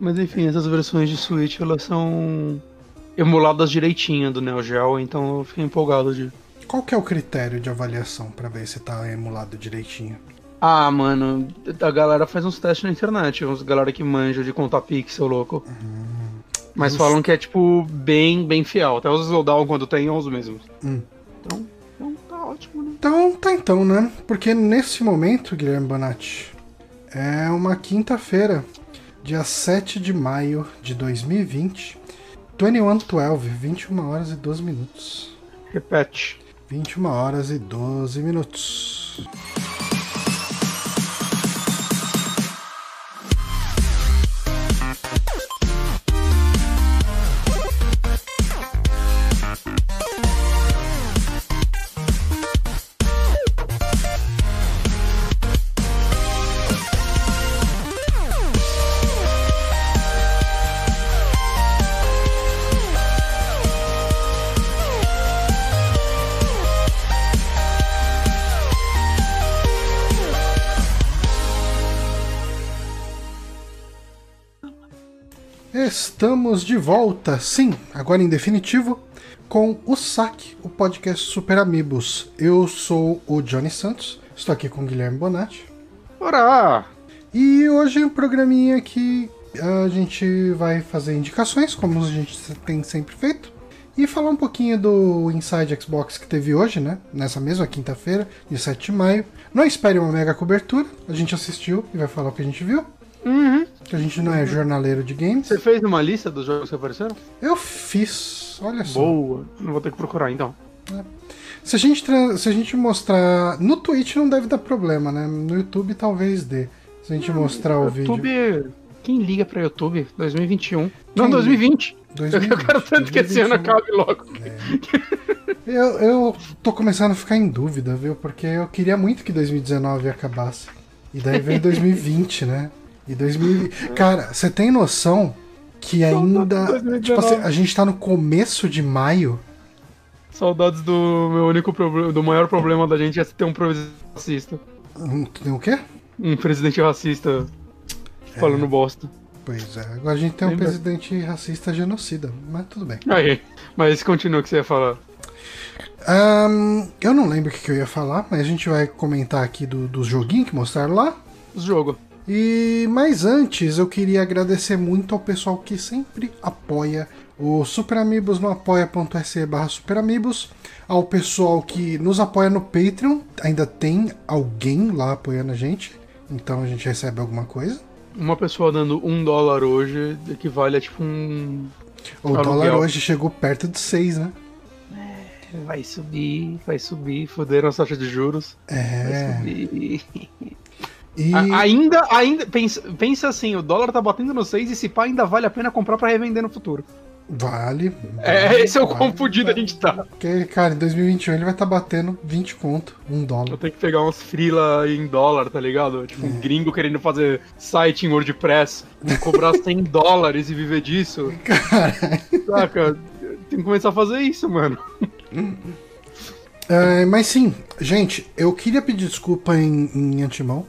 Mas enfim, essas versões de Switch elas são emuladas direitinho do Neo Geo, então eu fiquei empolgado de. Qual que é o critério de avaliação pra ver se tá emulado direitinho? Ah, mano, a galera faz uns testes na internet, uns galera que manja de contar pixel, louco. Mas justo. falam que é, tipo, bem, bem fiel. Até os slowdown quando tem são os mesmos. Hum. Então, então tá ótimo, né? Então, tá então, né? Porque nesse momento, Guilherme Bonatti, é uma quinta-feira, dia 7 de maio de 2020, 2112, 21 horas e 12 minutos. Repete. 21 horas e 12 minutos. Estamos de volta, sim, agora em definitivo, com o SAC, o podcast Super Amigos. Eu sou o Johnny Santos, estou aqui com o Guilherme Bonatti. Ora! E hoje é um programinha que a gente vai fazer indicações, como a gente tem sempre feito, e falar um pouquinho do Inside Xbox que teve hoje, né? Nessa mesma quinta-feira, de 7 de maio. Não espere uma mega cobertura, a gente assistiu e vai falar o que a gente viu. Uhum. Que a gente não é jornaleiro de games. Você fez uma lista dos jogos que apareceram? Eu fiz, olha só. Boa. Não vou ter que procurar então. Se a, gente tra- se a gente mostrar. No Twitch não deve dar problema, né? No YouTube talvez dê. Se a gente mostrar o vídeo. YouTube. Quem liga pra YouTube? 2021. Não, Quem 2020. 2020, Eu quero tanto que esse ano 2021. acabe logo. Eu, eu tô começando a ficar em dúvida, viu? Porque eu queria muito que 2019 acabasse. E daí veio 2020, né? E 2020. Cara, você tem noção que ainda. 2019. Tipo assim, a gente tá no começo de maio. Saudades do meu único problema, do maior problema da gente é ter um presidente racista. Hum, Tem o quê? Um presidente racista falando bosta. Pois é, agora a gente tem um Lembra? presidente racista genocida, mas tudo bem. Aí, mas continua o que você ia falar. Ahn, eu não lembro o que, que eu ia falar, mas a gente vai comentar aqui do, dos joguinhos que mostraram lá. Os jogos. E mas antes eu queria agradecer muito ao pessoal que sempre apoia o Super Amigos no apoia.se barra Super Amigos, ao pessoal que nos apoia no Patreon, ainda tem alguém lá apoiando a gente, então a gente recebe alguma coisa. Uma pessoa dando um dólar hoje equivale a tipo um. O Aluguel. dólar hoje chegou perto de 6, né? Vai subir, vai subir, foderam a taxa de juros. Vai É. subir. E A- ainda, ainda, pensa, pensa assim, o dólar tá batendo no 6 e se pá ainda vale a pena comprar pra revender no futuro. vale. É, vale, esse é o vale, quão fudido a vale. gente tá. Porque, cara, em 2021 ele vai estar batendo 20 conto, 1 dólar. Eu tenho que pegar uns freela em dólar, tá ligado? Tipo, um gringo querendo fazer site em WordPress, cobrar 100 dólares e viver disso. Cara, Saca? Tem que começar a fazer isso, mano. É, mas sim, gente, eu queria pedir desculpa em, em antemão,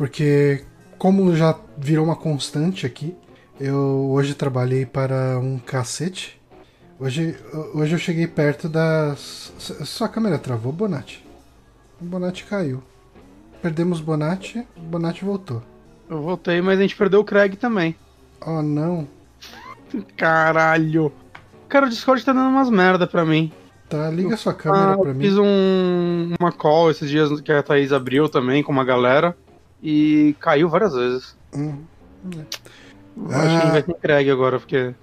porque como já virou uma constante aqui, eu hoje trabalhei para um cacete. Hoje, hoje eu cheguei perto das. Sua câmera travou, Bonatti? O Bonatti caiu. Perdemos Bonatti, Bonatti voltou. Eu voltei, mas a gente perdeu o Craig também. Oh não, Caralho. Cara, o Discord tá dando umas merda pra mim. tá, liga sua câmera Ah, pra eu mim. fiz um, uma call esses dias que a Thaís abriu também com uma galera e caiu várias vezes. Hum. Eu Acho que a Ah. vai ter Craig agora, porque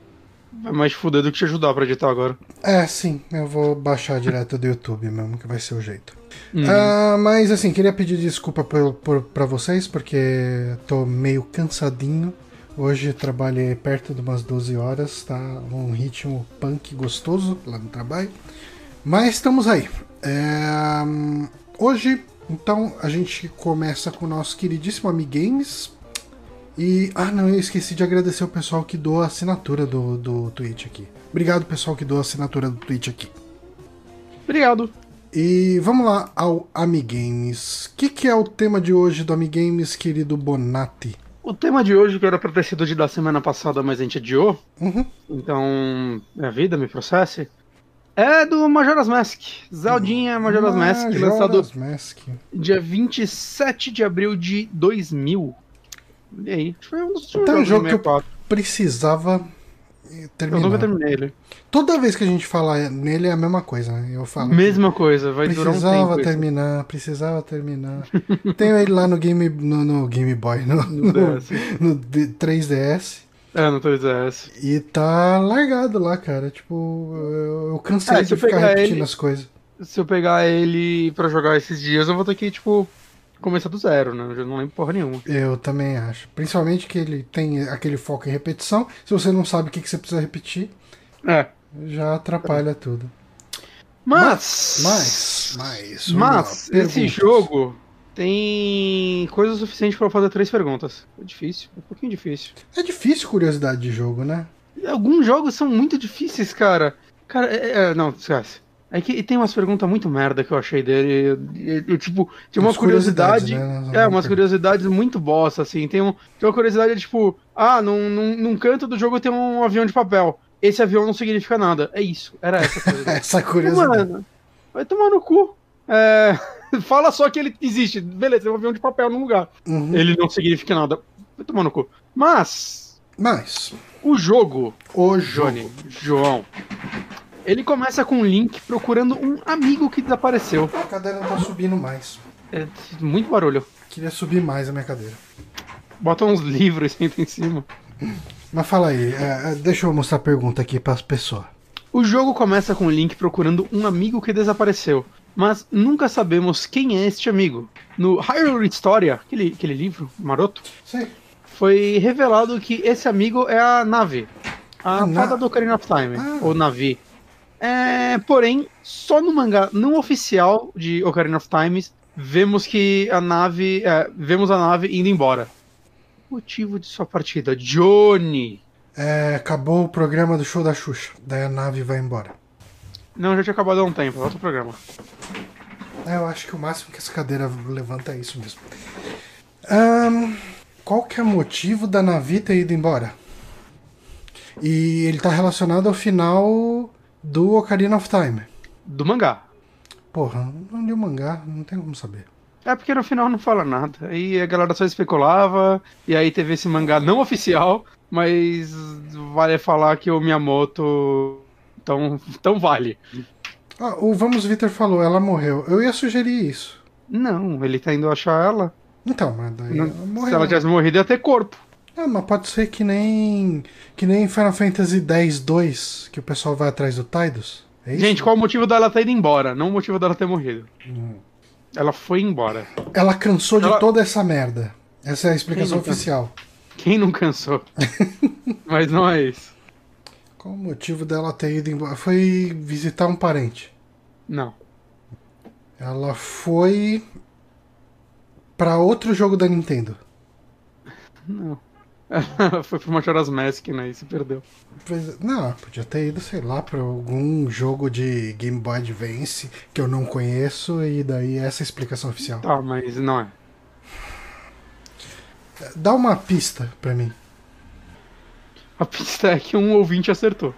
vai mais te fuder do que te ajudar pra editar agora. É, sim, eu vou baixar direto do YouTube mesmo, que vai ser o jeito. Hum. Ah, mas assim, queria pedir desculpa por, por, pra vocês, porque tô meio cansadinho. Hoje trabalhei perto de umas 12 horas, tá? Um ritmo punk gostoso lá no trabalho. Mas estamos aí. É, hum, hoje, então, a gente começa com o nosso queridíssimo Amigames. E. Ah, não, eu esqueci de agradecer o pessoal que doa a assinatura do, do Twitch aqui. Obrigado, pessoal que doa a assinatura do Twitch aqui. Obrigado. E vamos lá ao Amigames. O que, que é o tema de hoje do Amigames, querido Bonatti? O tema de hoje, que era pra ter sido de da semana passada, mas a gente adiou, Uhum. então é a vida, me processe, é do Majora's Mask. Zeldinha Majora's Mask, lançado Majora's Mask. dia 27 de abril de 2000. E aí? Foi um dos Tá, um jogo que eu 64. precisava Eu terminar. nunca terminei ele. Toda vez que a gente fala nele é a mesma coisa, né? Eu falo. Mesma coisa, vai durar um Precisava tempo. isso. terminar, precisava terminar. Tenho ele lá no Game, no, no Game Boy, no, No no, no D- 3DS. É, no 3DS. E tá largado lá, cara. Tipo, eu, eu cansei É, de ficar repetindo ele- as coisas. Se eu pegar ele pra jogar esses dias, eu vou ter que, tipo, começar do zero, né? Eu já não lembro porra nenhuma. Eu também acho. Principalmente que ele tem aquele foco em repetição. Se você não sabe o que, que você precisa repetir, É. já atrapalha tudo. Mas. Mas, mas, lá, Mas, esse jogo tem coisa suficiente pra eu fazer três perguntas. É difícil, é um pouquinho difícil. É difícil curiosidade de jogo, né? Alguns jogos são muito difíceis, cara. Cara, é, é- não, esquece. É que tem umas perguntas muito merda que eu achei dele. e- e- e, tipo, tinha uma curiosidade. né? É, umas curiosidades muito bosta, assim. Tem, um, tem uma curiosidade, tipo, ah, num, num, num canto do jogo tem um avião de papel. Esse avião não significa nada. É isso, era essa coisa. Essa curiosidade. Mano, vai tomar no cu. É, fala só que ele existe. Beleza, tem um avião de papel num lugar. Uhum. Ele não significa nada. Vai tomar no cu. Mas, Mas, o jogo, o jogo. Johnny, João, ele começa com um link procurando um amigo que desapareceu. A cadeira não tá subindo mais. É muito barulho. Queria subir mais a minha cadeira. Bota uns livros e senta em cima. Mas fala aí, é, é, deixa eu mostrar a pergunta aqui para as pessoas. O jogo começa com o Link procurando um amigo que desapareceu, mas nunca sabemos quem é este amigo. No Hyrule Historia, aquele, aquele livro maroto, Sei. foi revelado que esse amigo é a Nave, a Na- fada do Ocarina of Time, Ah. ou Navi. É, porém, só no mangá não oficial de Ocarina of Times vemos que a nave, é, vemos a nave indo embora. Motivo de sua partida, Johnny. É, acabou o programa do show da Xuxa. Daí a nave vai embora. Não, já tinha acabado há um tempo, outro programa. É, eu acho que o máximo que essa cadeira levanta é isso mesmo. Ahn, qual que é o motivo da Navi ter ido embora? E ele tá relacionado ao final do Ocarina of Time. Do mangá. Porra, não li o mangá, não tem como saber. É porque no final não fala nada. Aí a galera só especulava, e aí teve esse mangá não oficial, mas vale falar que o Miyamoto. Então, então vale. Ah, o Vamos Vitor falou, ela morreu. Eu ia sugerir isso. Não, ele tá indo achar ela. Então, mas daí Não- ela morreu. se ela tivesse morrido, ia ter corpo. Ah, mas pode ser que nem que nem Final Fantasy X-2, que o pessoal vai atrás do Tidus. É isso? Gente, qual o motivo dela ter ido embora? Não o motivo dela ter morrido. Ela foi embora. Ela cansou de Ela- toda essa merda. Essa é a explicação Quem oficial. Quem não cansou? mas não é isso. Qual o motivo dela ter ido embora? Foi visitar um parente. Não. Ela foi pra outro jogo da Nintendo. Não. Ela foi pro Majora's Mask, né? E se perdeu. Não, podia ter ido, sei lá, pra algum jogo de Game Boy Advance que eu não conheço e daí essa é a explicação oficial. Tá, mas não é. Dá uma pista pra mim. A pista é que um ouvinte acertou.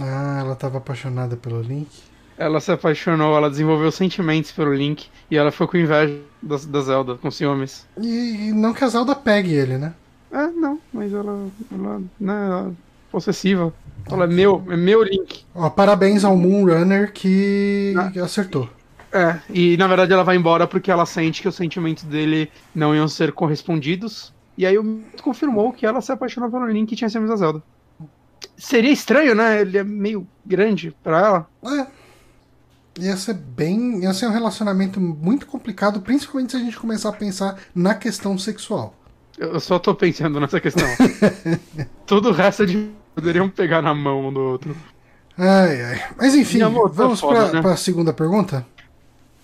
Ah, ela tava apaixonada pelo Link. Ela se apaixonou, ela desenvolveu sentimentos pelo Link e ela ficou com inveja da, da Zelda, com ciúmes. E, e não que a Zelda pegue ele, né? É, não, mas ela, ela, né, ela é possessiva. Ela é meu, é meu Link. Ó, parabéns ao Moonrunner que Ah. acertou. É, e na verdade ela vai embora porque ela sente que os sentimentos dele não iam ser correspondidos. E aí o Miyamoto confirmou que ela se apaixonou pelo Link e tinha ciúmes da Zelda. Seria estranho, né? Ele é meio grande pra ela. É. Ia ser bem. Ia ser um relacionamento muito complicado, principalmente se a gente começar a pensar na questão sexual. Eu só tô pensando nessa questão. Todo o resto de poderiam pegar na mão um do outro. Ai, ai. Mas enfim, Miyamoto é vamos foda, pra, né? pra segunda pergunta?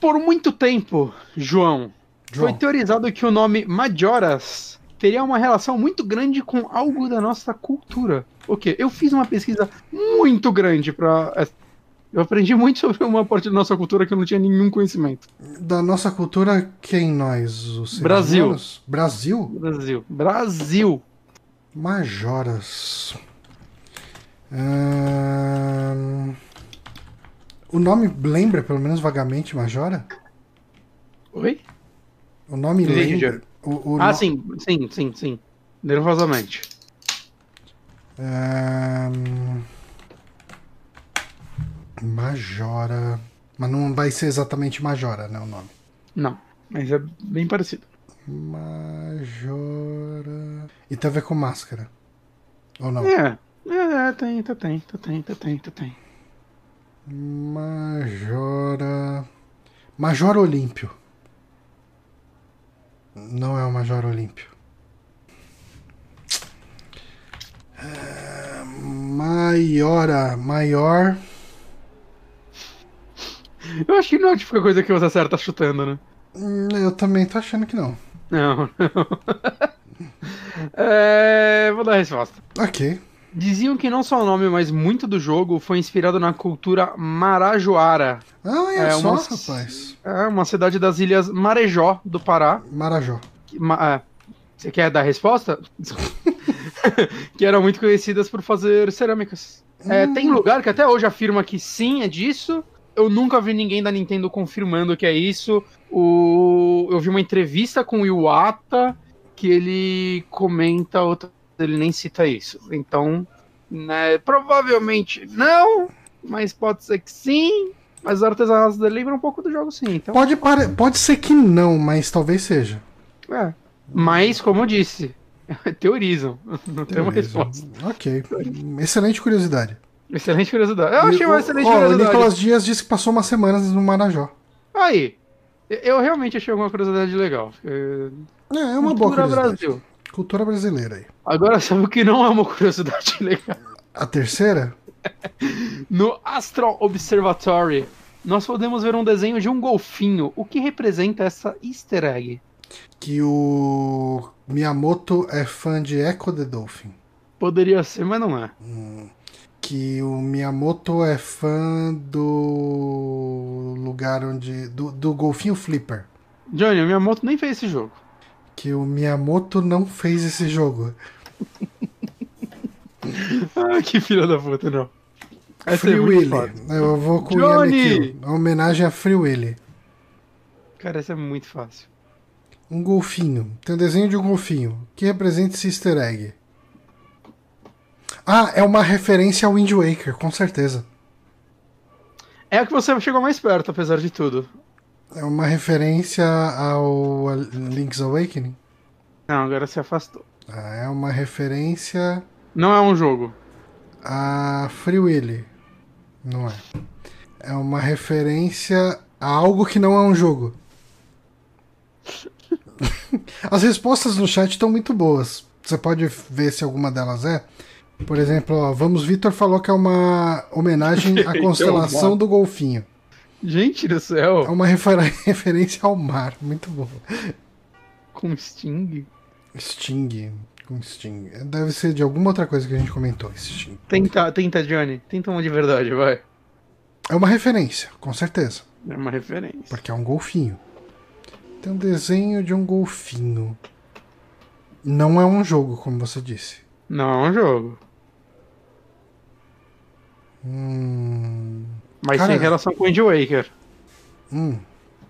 Por muito tempo, João, João. foi teorizado que o nome Majoras teria uma relação muito grande com algo da nossa cultura. O quê? Eu fiz uma pesquisa muito grande pra, Eu aprendi muito sobre uma parte da nossa cultura que eu não tinha nenhum conhecimento. Da nossa cultura, quem nós? Os Brasil. humanos? Brasil? Brasil. Brasil. Majoras. Ahn, O nome lembra, pelo menos vagamente, Majora? Oi? O nome lembra. O, o ah, no- sim, sim, sim, sim. Nervosamente. Majora. Mas não vai ser exatamente Majora, né? O nome. Não, mas é bem parecido. Majora. E tem a ver com máscara. Ou não? É, é, é, tem, tá, tem, tá, tem, tá, tem, tá, tem. Majora. Major Olímpio. Não é o Major Olímpio. É, Maiora. Maior. Eu acho que não é a típica coisa que você acerta chutando, né? Hum, Eu também tô achando que não. Não, não. é, vou dar a resposta. Ok. Diziam que não só o nome, mas muito do jogo foi inspirado na cultura marajoara. Ah, é, É, só, uma- rapaz. É uma cidade das ilhas Marejó, do Pará. Marajó. que- ma- é, Você quer dar a resposta? que eram muito conhecidas por fazer cerâmicas. É, Hum. Tem lugar que até hoje afirma que sim, é disso. Eu nunca vi ninguém da Nintendo confirmando que é isso. O... Eu vi uma entrevista com o Iwata que ele comenta outra. Ele nem cita isso. Então, né, provavelmente não, mas pode ser que sim. Mas os artesanatos dele lembram um pouco do jogo, sim. Então, Pode, pare... Pode ser que não, mas talvez seja. é. Mas, como eu disse, teorizam. Não tem uma resposta. Ok. Excelente curiosidade. Excelente curiosidade. Eu achei uma o- excelente ó, O curiosidade. Nicolas Dias disse que passou umas semanas no Marajó. Aí, eu realmente achei uma curiosidade legal. É É, é uma boa curiosidade. Brasil. Cultura brasileira aí. Agora, sabe o que não é uma curiosidade legal? A terceira? No Astral Observatory, nós podemos ver um desenho de um golfinho. O que representa essa easter egg? Que o Miyamoto é fã de Echo the Dolphin. Poderia ser, mas não é. Que o Miyamoto é fã do lugar onde. do, do golfinho Flipper. Johnny, o Miyamoto nem fez esse jogo. Que o Miyamoto não fez esse jogo. Ah, que filha da puta, não. Essa Free é Willy. Eu vou com o Johnny! Uma homenagem a Free Willy. Cara, essa é muito fácil. Um golfinho. Tem um desenho de um golfinho. Que representa esse easter egg. Ah, é uma referência ao Wind Waker, com certeza. É a que você chegou mais perto, apesar de tudo. É uma referência ao Link's Awakening. Não, agora se afastou. Ah, é uma referência Não é um jogo. a Free Willy. Não é. É uma referência a algo que não é um jogo. As respostas no chat estão muito boas. Você pode ver se alguma delas é. Por exemplo, ó, Vamos Vitor falou que é uma homenagem à Então, constelação do golfinho. Gente do É céu, uma refer- referência ao mar. Muito bom. com Sting. Sting. Com Sting. Deve ser de alguma outra coisa que a gente comentou. Sting. Tenta, tenta, Johnny. Tenta uma de verdade, vai. É uma referência, com certeza. É uma referência. Porque é um golfinho. Tem um desenho de um golfinho. Não é um jogo, como você disse. Não é um jogo. Hum. Mas Cara, tem relação com Wind Waker. hum.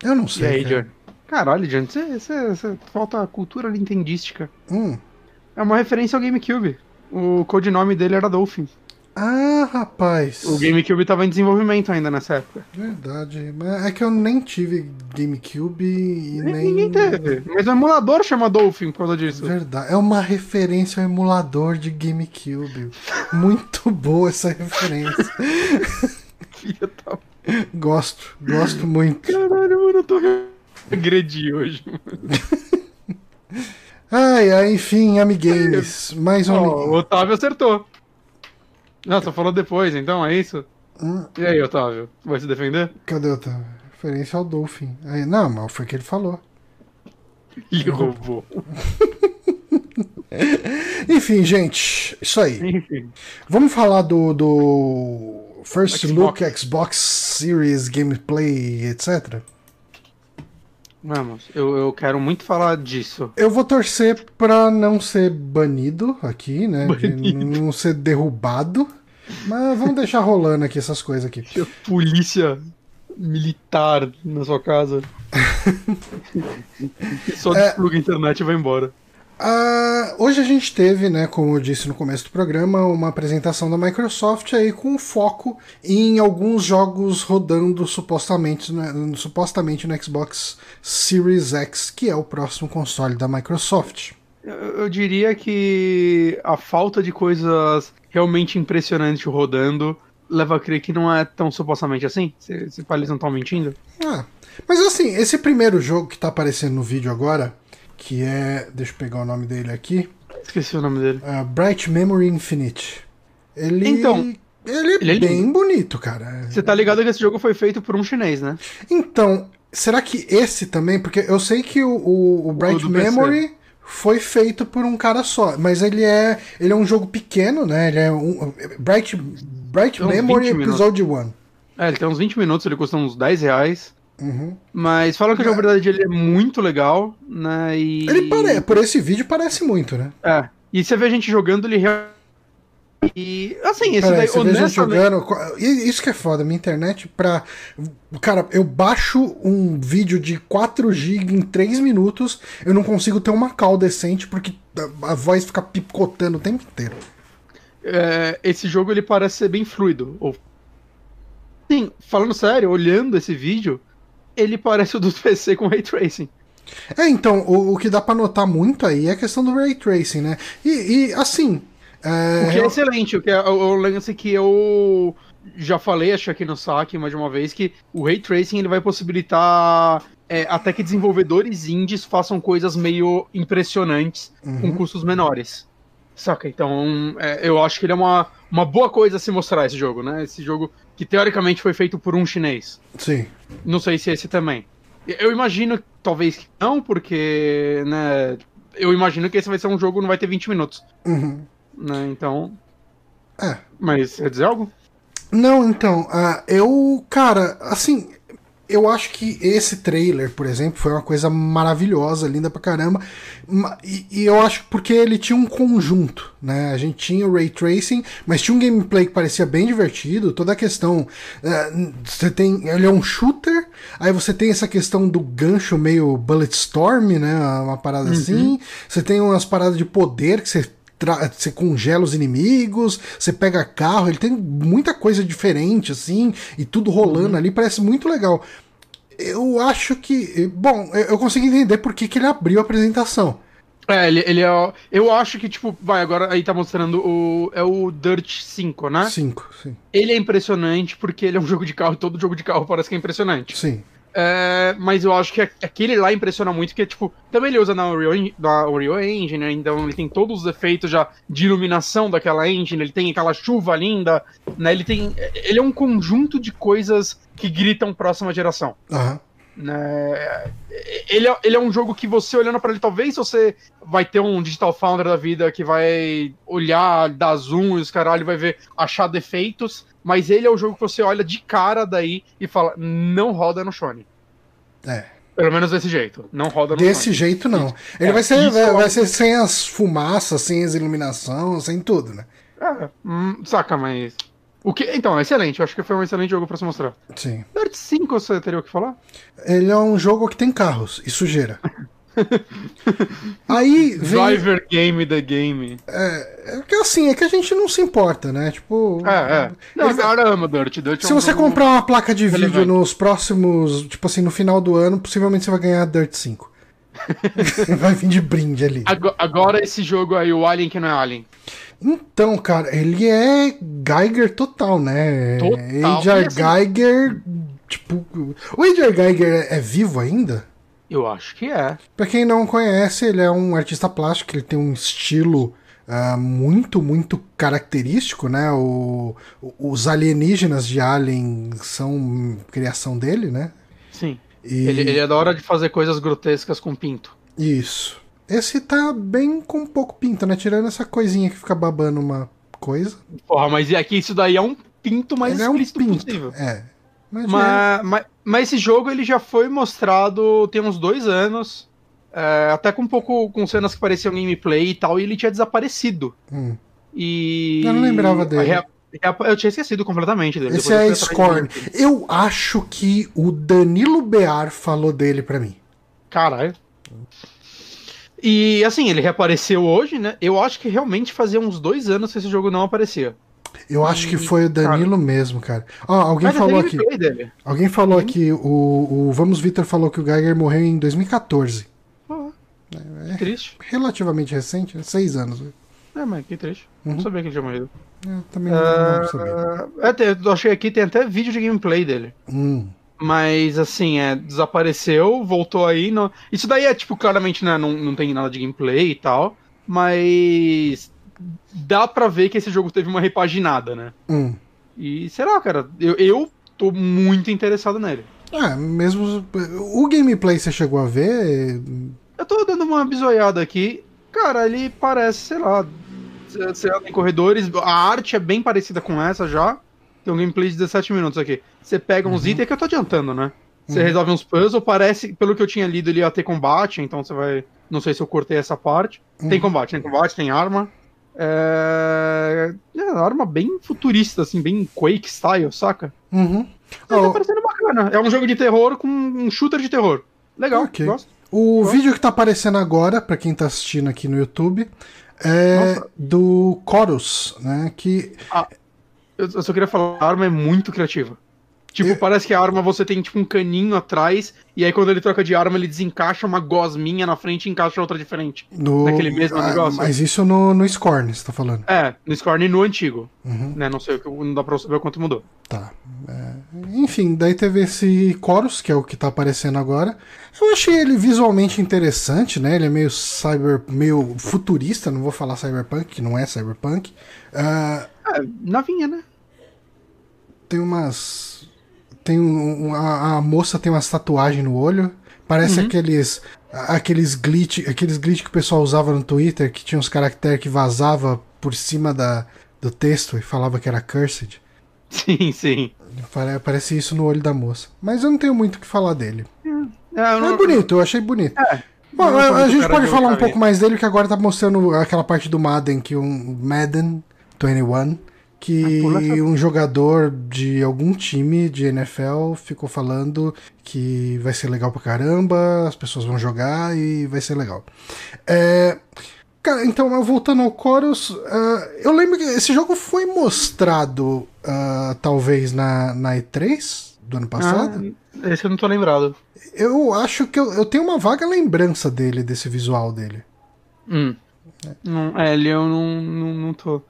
Eu não E sei. aí, cara. Johnny? Caralho, Johnny, você, você, você falta cultura nintendística. Hum. É uma referência ao GameCube. O codinome dele era Dolphin. Ah, rapaz. O GameCube tava em desenvolvimento ainda nessa época. Verdade. Mas é que eu nem tive GameCube e nem. Ninguém teve. Mas o emulador chama Dolphin por causa disso. Verdade. É uma referência ao emulador de GameCube. Muito boa essa referência. Filha da Gosto, gosto muito. Caralho, mano, eu tô agredi hoje. Ai, ai, enfim, Amigames. Mais um. Ó, o Otávio acertou. Não, só falou depois, então é isso? Hum, E aí, Otávio? Vai se defender? cadê outra? Referência ao Dolphin. Aí, não, mas foi o que ele falou. Ih, roubou. Enfim, gente, isso aí. Enfim. Vamos falar do. do... First Xbox. Look, Xbox Series, Gameplay, etc. Vamos, eu, eu quero muito falar disso. Eu vou torcer pra não ser banido aqui, né? Banido. não ser derrubado. Mas vamos deixar rolando aqui essas coisas aqui. Polícia militar na sua casa. só É. despluga a internet e vai embora. Ah, hoje a gente teve, né, como eu disse no começo do programa, uma apresentação da Microsoft aí com foco em alguns jogos rodando supostamente, né, supostamente no Xbox Series X, que é o próximo console da Microsoft. Eu, eu diria que a falta de coisas realmente impressionantes rodando leva a crer que não é tão supostamente assim. Se, se eles não estão mentindo. Ah, mas assim, esse primeiro jogo que tá aparecendo no vídeo agora, que é, deixa eu pegar o nome dele aqui, Esqueci o nome dele. ah, Bright Memory Infinite. Ele, Então, ele é ele é bem bonito, cara. Você tá ligado que esse jogo foi feito por um chinês, né? Então, será que esse também? Porque eu sei que o, o, o Bright PC. Memory foi feito por um cara só, mas ele é ele é um jogo pequeno, né? Ele é um Bright Bright Memory 20 minutos. Episode 1. É, ele tem uns 20 minutos, ele custa uns 10 reais. Uhum. Mas falam que o jogo, na verdade, ele é muito legal, né? E... Ele parece, por esse vídeo parece muito, né? É. E você vê a gente jogando, ele realmente. E assim, esse Peraí, daí, você vê gente honestamente. jogando. Isso que é foda, minha internet pra. Cara, eu baixo um vídeo de 4 GB em 3 minutos, eu não consigo ter uma call decente porque a a voz fica picotando o tempo inteiro. é, esse jogo ele parece ser bem fluido. Ou... Sim, falando sério, olhando esse vídeo, ele parece o do PC com Ray Tracing. É, então, o, o que dá pra notar muito aí é a questão do ray tracing, né? E, e, assim. é, O que é excelente, o que é o, o lance que eu já falei, acho aqui no saque mais de uma vez, que o Ray Tracing ele vai possibilitar é, até que desenvolvedores indies façam coisas meio impressionantes com Uhum. custos menores. Saca? Então, é, eu acho que ele é uma, uma boa coisa a se mostrar esse jogo, né? Esse jogo que teoricamente foi feito por um chinês. Sim. Não sei se esse também. Eu imagino, talvez que não, porque, né? Eu imagino que esse vai ser um jogo, não vai ter 20 minutos, Uhum. né? Então. É. Mas quer dizer algo? Não, então, ah, eu, cara, assim, eu acho que esse trailer, por exemplo, foi uma coisa maravilhosa, linda pra caramba. E, e eu acho porque ele tinha um conjunto, né? A gente tinha o ray tracing, mas tinha um gameplay que parecia bem divertido. Toda a questão, eh, você tem, ele é um shooter, aí você tem essa questão do gancho meio Bulletstorm, né? Uma parada assim. Você tem umas paradas de poder que você você congela os inimigos, você pega carro, ele tem muita coisa diferente, assim, e tudo rolando ali, parece muito legal. Eu acho que. Bom, eu consigo entender por que, que ele abriu a apresentação. É, ele, ele é. Eu acho que, tipo, vai, agora aí tá mostrando o. É o Dirt 5, né? Cinco, sim. Ele é impressionante porque ele é um jogo de carro, todo jogo de carro parece que é impressionante. Sim. É, mas eu acho que aquele lá impressiona muito, porque, tipo, também ele usa na Unreal, na Unreal Engine, né? Então ele tem todos os efeitos já de iluminação daquela engine, ele tem aquela chuva linda, né? Ele tem. Ele é um conjunto de coisas que gritam próxima geração. Aham. né? Ele, é, ele é um jogo que você olhando pra ele, talvez você vai ter um Digital Founder da vida que vai olhar, dar zoom e os caralho, vai ver, achar defeitos, mas ele é o jogo que você olha de cara daí e fala, não roda no Shone. É. Pelo menos desse jeito, não roda no Desse Shone. jeito, não. Ele É, vai ser, isso vai, eu vai acho- ser sem as fumaças, sem as iluminação, sem tudo, né? É, hum, saca, mas... O que, então, é excelente, eu acho que foi um excelente jogo pra se mostrar. Sim. Dirt 5 você teria o que falar? Ele é um jogo que tem carros e sujeira. Aí vem. Driver Game the Game. É, é que assim, é que a gente não se importa, né? Tipo. É, é. Não, ama Dirt. Dirt é Se um você comprar uma placa de vídeo relevante. nos próximos, tipo assim, no final do ano, possivelmente você vai ganhar Dirt 5. vai vir de brinde ali. Ago- Agora esse jogo aí, o Alien que não é Alien. Então, cara, ele é Geiger total, né? Total. H.R. Assim- Geiger, tipo, o H.R. Geiger é, é vivo ainda? Eu acho que é. Pra quem não conhece, ele é um artista plástico, ele tem um estilo ah, muito, muito característico, né? O, os alienígenas de Alien são criação dele, né? Sim. E- Ele, ele é da hora de fazer coisas grotescas com pinto. Isso. Esse tá bem com pouco pinto, né? Tirando essa coisinha que fica babando uma coisa. Porra, mas e aqui isso daí é um pinto mais ele é um pinto. possível. É. Mas, Mas, mas, mas esse jogo ele já foi mostrado tem uns dois anos. é, até com um pouco com cenas que pareciam gameplay e tal, e ele tinha desaparecido. hum. E. Eu não lembrava dele. Eu tinha esquecido completamente dele. Esse é Scorn. Eu acho que o Danilo Bear falou dele pra mim. Caralho. E assim, ele reapareceu hoje, né? Eu acho que realmente fazia uns dois anos que esse jogo não aparecia. Eu acho que foi o Danilo mesmo, cara. Ó, alguém Mas falou até aqui. Alguém falou Uhum. aqui, o, o Vamos Vitor falou que o Geiger morreu em 2014. Pô, É. que triste. Relativamente recente, né? seis anos. né? É, mas que triste. Uhum. Não sabia que ele tinha morrido. Eu também não, não sabia. Ah, é, eu achei aqui, tem até vídeo de gameplay dele. Hum, Mas assim, é, desapareceu, voltou aí. Não... Isso daí é, tipo, claramente, né, não, não tem nada de gameplay e tal. Mas dá pra ver que esse jogo teve uma repaginada, né? hum. E sei lá, cara, eu, eu tô muito interessado nele. É, mesmo. O gameplay você chegou a ver? Eu tô dando uma bisoiada aqui. Cara, ele parece, sei lá. Você anda em corredores. A arte é bem parecida com essa já. Tem um gameplay de 17 minutos aqui. Você pega uns itens que eu tô adiantando, né? Você Uhum. resolve uns puzzles, parece, pelo que eu tinha lido, ele ia ter combate, então você vai. Não sei se eu cortei essa parte. Tem Uhum. combate, tem combate, tem arma. É... é uma arma bem futurista, assim, bem Quake style, saca? Uhum. Ó, tá parecendo bacana. É um jogo de terror com um shooter de terror. Legal, Ok. gosto. O vídeo que tá aparecendo agora, pra quem tá assistindo aqui no YouTube, é Nossa. do Chorus, né? Que Eu, eu só queria falar, a arma é muito criativa. Tipo, Eu- parece que a arma você tem tipo um caninho atrás, e aí quando ele troca de arma, ele desencaixa uma gosminha na frente e encaixa outra diferente. no. Naquele mesmo Ah, negócio? Mas isso no, no Scorn, você tá falando. É, no Scorn e no antigo. Uhum. Né? Não sei, não dá pra saber o quanto mudou. Tá. É, enfim, daí teve esse Chorus, que é o que tá aparecendo agora. Eu achei ele visualmente interessante, né? Ele é meio cyber, meio futurista, não vou falar cyberpunk, que não é cyberpunk. Ah, É, navinha, né? tem umas. Tem um, a, a moça tem umas tatuagens no olho. Parece Uhum. aqueles. Aqueles glitch, aqueles glitch que o pessoal usava no Twitter, que tinha uns caracteres que vazava por cima da, do texto e falava que era cursed. Sim, sim. Pare- Parece isso no olho da moça. Mas eu não tenho muito o que falar dele. É, É não- bonito, eu achei bonito. É. Bom, a, a gente pode de falar um pouco mais dele, que agora tá mostrando aquela parte do Madden, que um Madden 21, que Ah, um jogador de algum time de NFL ficou falando que vai ser legal pra caramba, as pessoas vão jogar e vai ser legal. É, cara, então, voltando ao Chorus, ah, eu lembro que esse jogo foi mostrado ah, talvez na, na E3 do ano passado. Ah, esse eu não tô lembrado. Eu acho que eu, eu tenho uma vaga lembrança dele, desse visual dele. Hum. Não, é, ele eu não, não, não tô.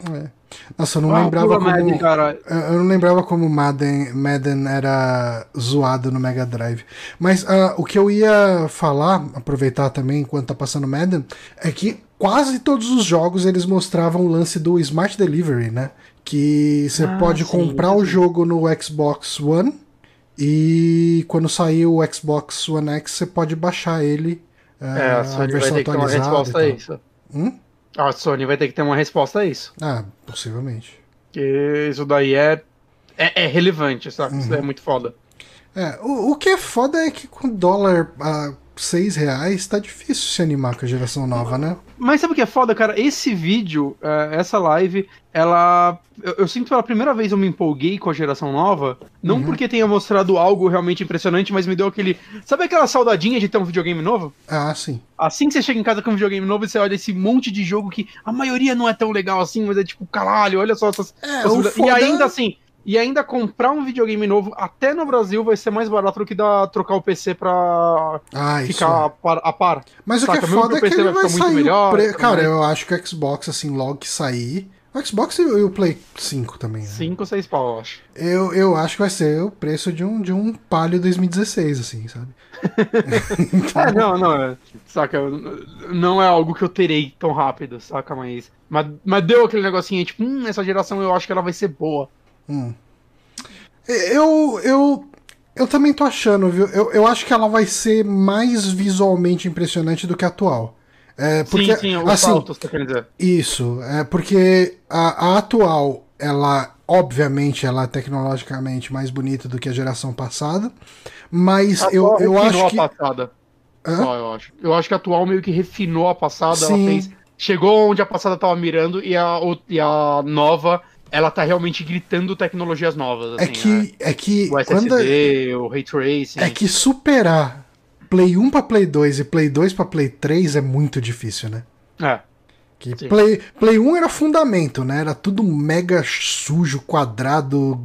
É. Nossa, eu não Ah, lembrava como. Madden, cara. Eu não lembrava como Madden, Madden era zoado no Mega Drive. Mas ah, o que eu ia falar, aproveitar também enquanto tá passando Madden, é que quase todos os jogos eles mostravam o lance do Smart Delivery, né? Que você Ah, pode sim, comprar isso o sim. jogo no Xbox One e quando sair o Xbox One X você pode baixar ele. ah, É, a Sony vai ter que ter uma resposta a isso. Hum? A Sony vai ter que ter uma resposta a isso. Ah, possivelmente. Porque isso daí é, é, é relevante, sabe? Isso Uhum. daí é muito foda. É, o, o que é foda é que com dólar a 6 reais tá difícil se animar com a geração nova, né? Mas sabe o que é foda, cara? Esse vídeo, é, essa live, ela. Eu, sinto pela primeira vez eu me empolguei com a geração nova. Não Uhum. porque tenha mostrado algo realmente impressionante, mas me deu aquele. Sabe aquela saudadinha de ter um videogame novo? Ah, sim. Assim que você chega em casa com um videogame novo e você olha esse monte de jogo que a maioria não é tão legal assim, mas é tipo, caralho, olha só essas. É, foda- E ainda assim. E ainda comprar um videogame novo, até no Brasil, vai ser mais barato do que dar, trocar o PC pra Ah, ficar é. a par. A par. Mas o que saca, é foda que é o que ele vai vai sair. melhor, pre... Cara, eu acho que o Xbox, assim, logo que sair. O Xbox e o Play 5 também, né? 5 ou 6 pau, eu acho. Eu, eu acho que vai ser o preço de um, de um Palio 2016, assim, sabe? É, não, não, é, saca, não é algo que eu terei tão rápido, saca, mas, mas, mas deu aquele negocinho tipo, hum, essa geração eu acho que ela vai ser boa. Hum. Eu, eu, eu também tô achando, viu? Eu, eu acho que ela vai ser mais visualmente impressionante do que a atual. É, porque, sim, sim, os assim, saltos, tá querendo dizer. Isso, é porque a, a atual ela obviamente ela é tecnologicamente mais bonita do que a geração passada, mas A eu, eu acho que. a passada. Só, eu acho. Eu acho que a atual meio que refinou a passada, ela Sim. fez. Chegou onde a passada tava mirando e a, o- e a nova, ela tá realmente gritando tecnologias novas. É assim, que, né? é que O quando SSD, o Ray Tracing. é que superar Play 1 pra Play 2 e Play 2 pra Play 3 é muito difícil, né? É. Que Sim. Play, Play 1 era fundamento, né? Era tudo mega sujo, quadrado,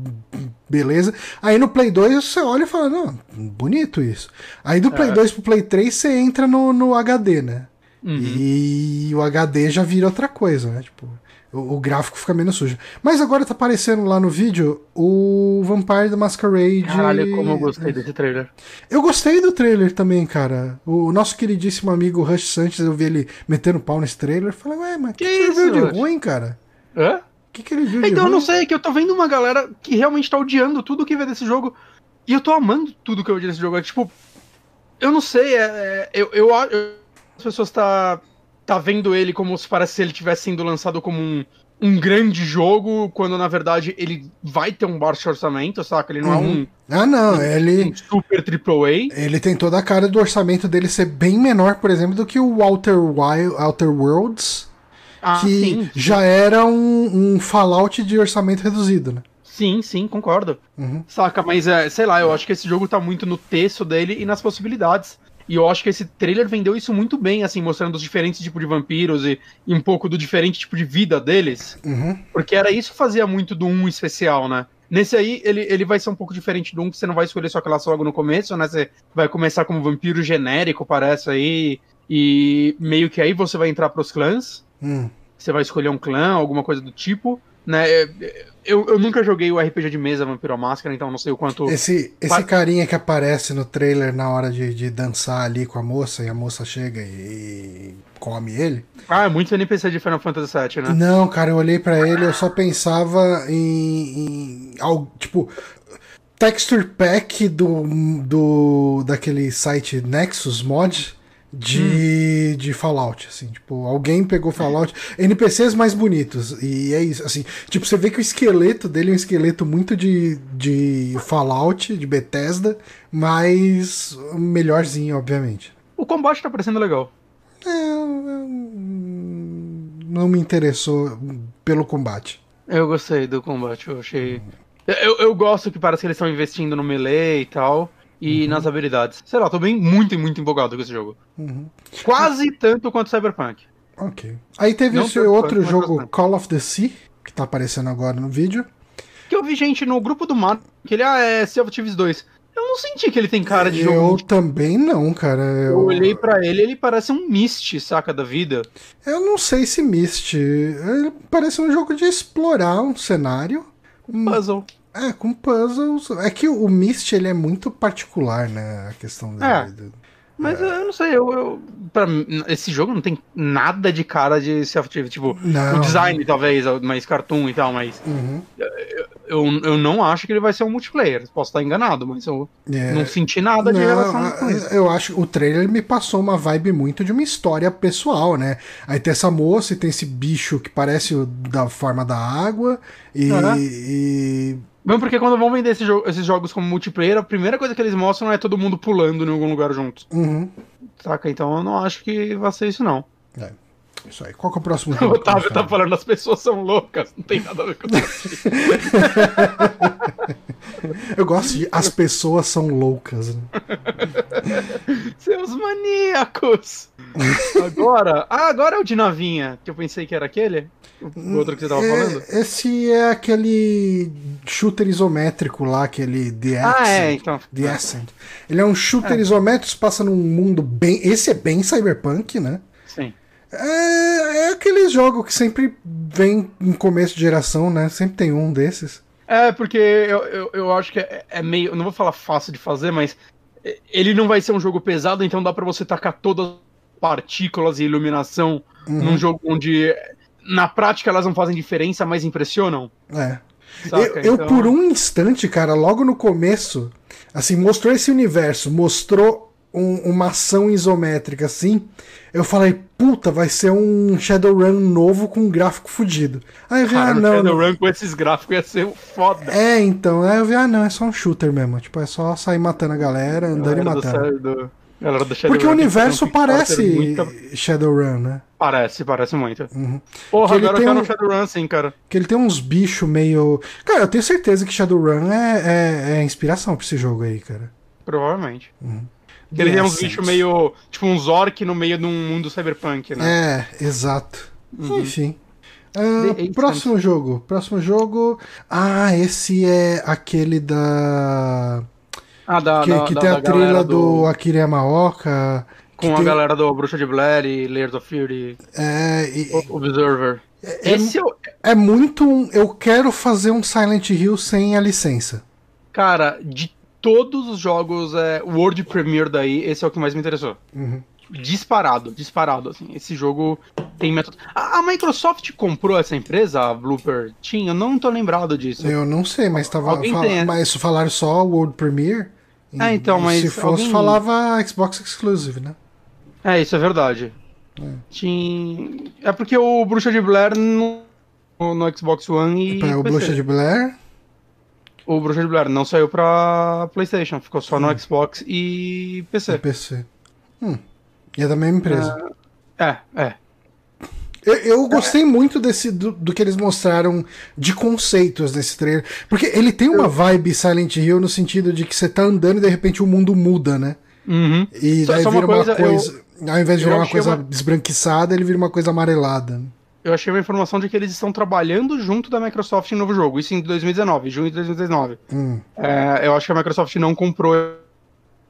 beleza. Aí no Play 2 você olha e fala, não, bonito isso. Aí do Play É. 2 pro Play 3 você entra no, no HD, né? Uhum. E o HD já vira outra coisa, né? Tipo, o, o gráfico fica menos sujo. Mas agora tá aparecendo lá no vídeo o Vampire the Masquerade. Caralho, como eu gostei desse trailer. Eu gostei do trailer também, cara. O nosso queridíssimo amigo Rush Sanches, eu vi ele metendo pau nesse trailer. Eu falei, ué, mas o que, Que que ele viu de ruim, cara? Hã? O que, que ele viu de Então, eu ruim? não sei, é que eu tô vendo uma galera que realmente tá odiando tudo que vê desse jogo. E eu tô amando tudo que eu vi desse jogo. É tipo. Eu não sei, é, é- eu, eu, eu- As pessoas tá, tá vendo ele como se parece se ele tivesse sendo lançado como um, um grande jogo, quando na verdade ele vai ter um baixo orçamento, saca? Ele não Uhum. é Ah, não, um, ele, um super AAA. ele tem toda a cara do orçamento dele ser bem menor, por exemplo, do que o Outer, Wild, Outer Worlds, Ah, que sim, já era um, um Fallout de orçamento reduzido, né? sim, sim, concordo. Uhum. Saca, mas é, sei lá, eu acho que esse jogo tá muito no texto dele e nas possibilidades. E eu acho que esse trailer vendeu isso muito bem, assim, mostrando os diferentes tipos de vampiros e, e um pouco do diferente tipo de vida deles. Uhum. Porque era isso que fazia muito do 1 especial, né? Nesse aí, ele, ele vai ser um pouco diferente do 1, que você não vai escolher sua classe logo no começo, né? Você vai começar como vampiro genérico, parece aí. E meio que aí você vai entrar pros clãs. Hum. Você vai escolher um clã, alguma coisa do tipo. Né? Eu, eu nunca joguei o RPG de mesa Vampiro à Máscara, então não sei o quanto. Esse, esse Pa- carinha que aparece no trailer na hora de, de dançar ali com a moça e a moça chega e, come ele. Ah, é muito NPC de Final Fantasy VII, né? Não, cara, eu olhei pra ele eu só pensava em, em algo, tipo texture pack do, do daquele site Nexus Mod de, de Fallout, assim, tipo, alguém pegou Fallout, NPCs mais bonitos, e é isso, assim, tipo, você vê que o esqueleto dele é um esqueleto muito de, de Fallout, de Bethesda, mas melhorzinho, obviamente. O combate tá parecendo legal. É, não me interessou pelo combate. Eu gostei do combate, eu achei. Eu, eu gosto que parece que eles estão investindo no melee e tal. E nas habilidades. Sei lá, tô bem muito, muito empolgado com esse jogo. Uhum. Quase tanto quanto Cyberpunk. Ok. Aí teve Não esse outro jogo. Call of the Sea, que tá aparecendo agora no vídeo. Que eu vi gente no grupo do Mato que ele, ah, é Sea of Thieves 2. Eu não senti que ele tem cara de eu jogo. também não, cara. Eu, Eu olhei pra ele, ele parece um Mist, saca, da vida. eu não sei se Myst. Ele parece um jogo de explorar um cenário. Hum, Puzzle. É, com puzzles. É que o Myst ele é muito particular, né? A questão dele. É. Mas eu não sei, eu, eu pra esse jogo não tem nada de cara de Thieves. Tipo, Não. o design talvez, mais cartoon e tal, mas Uhum. eu, eu não acho que ele vai ser um multiplayer. Posso estar enganado, mas eu É. não senti nada de Não, relação a- com isso. eu acho o trailer me passou uma vibe muito de uma história pessoal, né? Aí tem essa moça e tem esse bicho que parece o da forma da água e, Aham. e- Mesmo porque quando vão vender esse jogo- esses jogos como multiplayer, a primeira coisa que eles mostram é todo mundo pulando em algum lugar junto. Uhum. Saca? Então eu não acho que vai ser isso, não. Isso aí. Qual que é o próximo O jogo? Otávio tá falando, as pessoas são loucas. Não tem nada a ver com isso. Eu gosto de as pessoas são loucas. Né? Seus maníacos! Agora. Ah, agora é o de navinha, que eu pensei que era aquele. O outro que você tava É, falando. esse é aquele shooter isométrico lá, aquele The Ah, Ascent. é, então. The Ascent. Ele é um shooter isométrico, se passa num mundo bem. Esse é bem cyberpunk, né? Sim. É, é aquele jogo que sempre vem em começo de geração, né? Sempre tem um desses. É, porque eu, eu, eu acho que é, é meio. eu Não vou falar fácil de fazer, mas ele não vai ser um jogo pesado, então dá pra você tacar todas as partículas e iluminação Uhum. num jogo onde, na prática, elas não fazem diferença, mas impressionam. É. Saca? Eu, eu, Então- por um instante, cara, logo no começo, assim, mostrou esse universo, mostrou um- uma ação isométrica assim, eu falei, puta, vai ser um Shadowrun novo com um gráfico fudido. Aí eu vi, Cara, ah, não. Shadowrun com esses gráficos ia ser foda. É, então, aí eu vi, ah, não, é só um shooter mesmo. Tipo, é só sair matando a galera, andando e Galera do matando. Do- galera do Shadowrun Porque o universo parece muito- Shadowrun, né? Parece, parece muito. Uhum. Porra, Que agora tem eu quero um- um Shadowrun sim, cara. Que ele tem uns bichos meio. Cara, eu tenho certeza que Shadowrun é, é, é inspiração pra esse jogo aí, cara. Provavelmente. Que ele tem uns bichos meio. Tipo uns orc no meio de um mundo cyberpunk, né? É, exato. Enfim. Ah, The Essence. próximo jogo. Próximo jogo. Ah, esse é aquele da. Ah, da. Que, da- que da- tem a da trilha galera do, Akira Yamaoka. Com a tem- galera do Bruxa de Blair e Layers of Fury, É, e- Observer. é, Esse é o. é muito. um- Eu quero fazer um Silent Hill sem a licença. Cara, de todos os jogos é, World Premiere daí, esse é o que mais me interessou. Uhum. Disparado, disparado, assim. Esse jogo tem método. A, a Microsoft comprou essa empresa, a Blooper Team? Eu não tô lembrado disso. Eu não sei, mas tava. Fal- tem, é? mas falaram só World Premiere. É, então, mas Se fosse, alguém- falava Xbox Exclusive, né? É, isso é verdade. Tinha... É porque o Bruxa de Blair no, no Xbox One e. Pra o PC. Bruxa de Blair. O Bruxa de Blair não saiu pra PlayStation, ficou só Hum. no Xbox e e PC. PC. Hum. E é da mesma empresa. É, é. Eu, eu gostei muito desse do, do que eles mostraram de conceitos nesse trailer. Porque ele tem uma vibe Silent Hill no sentido de que você tá andando e de repente o mundo muda, né? Uhum. E Só- daí só vira uma uma coisa, coisa. Ao invés de eu virar uma coisa uma- esbranquiçada, ele vira uma coisa amarelada. Eu achei uma informação de que eles estão trabalhando junto da Microsoft em novo jogo. Isso em 2019, junho de 2019. Hum. É, eu acho que a Microsoft não comprou.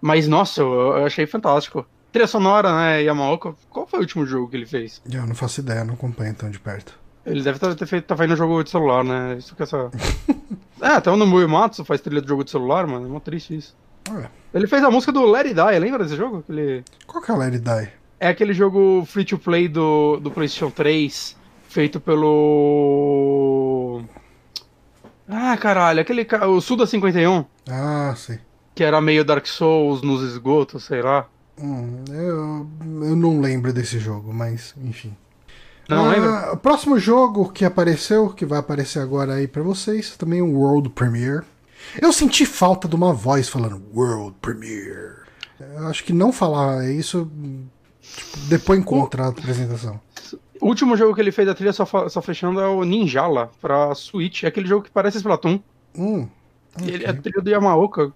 Mas, nossa, eu, eu achei fantástico. Trilha sonora, né, Yamaoka. Qual foi o último jogo que ele fez? Eu não faço ideia, não acompanho tão de perto. Ele deve ter ter feito, tá fazendo jogo de celular, né? Isso que é essa. é, até o Nomura Matsu faz trilha de jogo de celular, mano. É mó triste isso. Ué, Ele fez a música do Let It Die, lembra desse jogo? Aquele... qual que é o Let It Die? É aquele jogo free to play do, do PlayStation 3, feito pelo. Ah, caralho, aquele. O Suda 51, Ah, sei. que era meio Dark Souls nos esgotos, sei lá. Hum, eu, eu não lembro desse jogo, mas enfim. Não Ah, lembra? O próximo jogo que apareceu, que vai aparecer agora aí pra vocês, também um World Premiere. Eu senti falta de uma voz falando World Premiere. Eu acho que não falar isso tipo, depõe contra a apresentação. O último jogo que ele fez da trilha só, só fechando é o Ninjala pra Switch. É aquele jogo que parece Splatoon. Hum, Ele é a trilha do Yamaoka.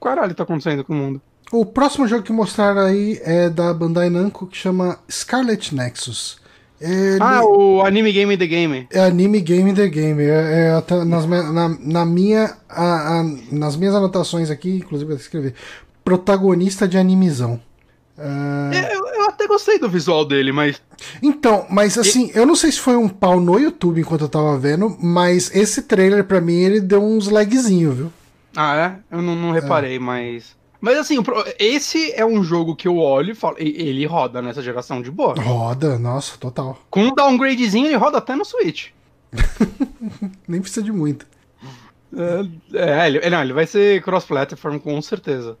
Caralho, tá acontecendo com o mundo? O próximo jogo que mostraram aí é da Bandai Namco que chama Scarlet Nexus. Ele Ah, o Anime Game The Game. é anime game the game. É, é nas, na, na minha, a- a- nas minhas anotações aqui, inclusive eu escrevi protagonista de animizão. Ah, É, Eu, eu até gostei do visual dele, mas. Então, mas assim, eu não sei se foi um pau no YouTube enquanto eu tava vendo, mas esse trailer pra mim ele deu uns lagzinho, viu? Ah, é? Eu não, não reparei, mas. Mas assim, esse é um jogo que eu olho e falo. Ele roda nessa geração de boa. Roda, nossa, total. Com um downgradezinho, ele roda até no Switch. Nem precisa de muito. É, é, ele, não, ele vai ser cross-platform com certeza.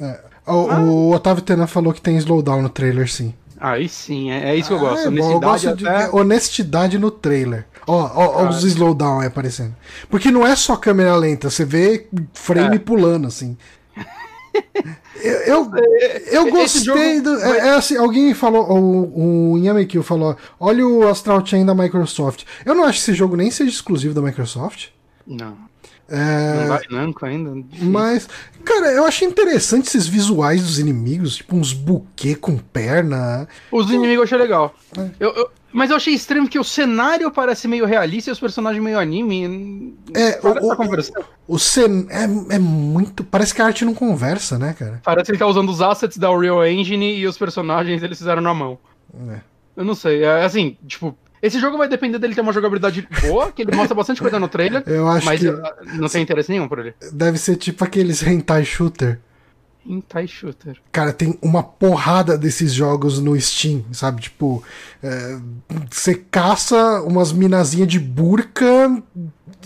É. O, o Otávio Tenan falou que tem slowdown no trailer, sim. Aí sim, é, é isso que eu gosto. Ah, bom, eu Honestidade gosto de até. honestidade no trailer. Ó, ó, ó os Ah. slowdown aí aparecendo. Porque não é só câmera lenta, você vê frame É. pulando, assim. Eu, eu, eu Esse gostei do. É, é assim, alguém falou, o, o Yamekil falou: olha o Astral Chain da Microsoft. Eu não acho que esse jogo nem seja exclusivo da Microsoft. Não, É, não vai Namco ainda. mas, cara, eu achei interessante esses visuais dos inimigos, tipo uns buquê com perna. Os inimigos eu achei legal. É. Eu, eu- mas eu achei estranho que o cenário parece meio realista e os personagens meio anime. É, parece o- o-. O cen é, é muito. Parece que a arte não conversa, né, cara? Parece que ele tá usando os assets da Unreal Engine e os personagens eles fizeram na mão. É. Eu não sei, é assim, tipo, esse jogo vai depender dele ter uma jogabilidade boa, que ele mostra bastante coisa no trailer, Eu acho mas que não tem interesse nenhum por ele. deve ser tipo aqueles hentai shooter. Hentai Shooter. Cara, tem uma porrada desses jogos no Steam, sabe? Tipo, é, você caça umas minazinhas de burca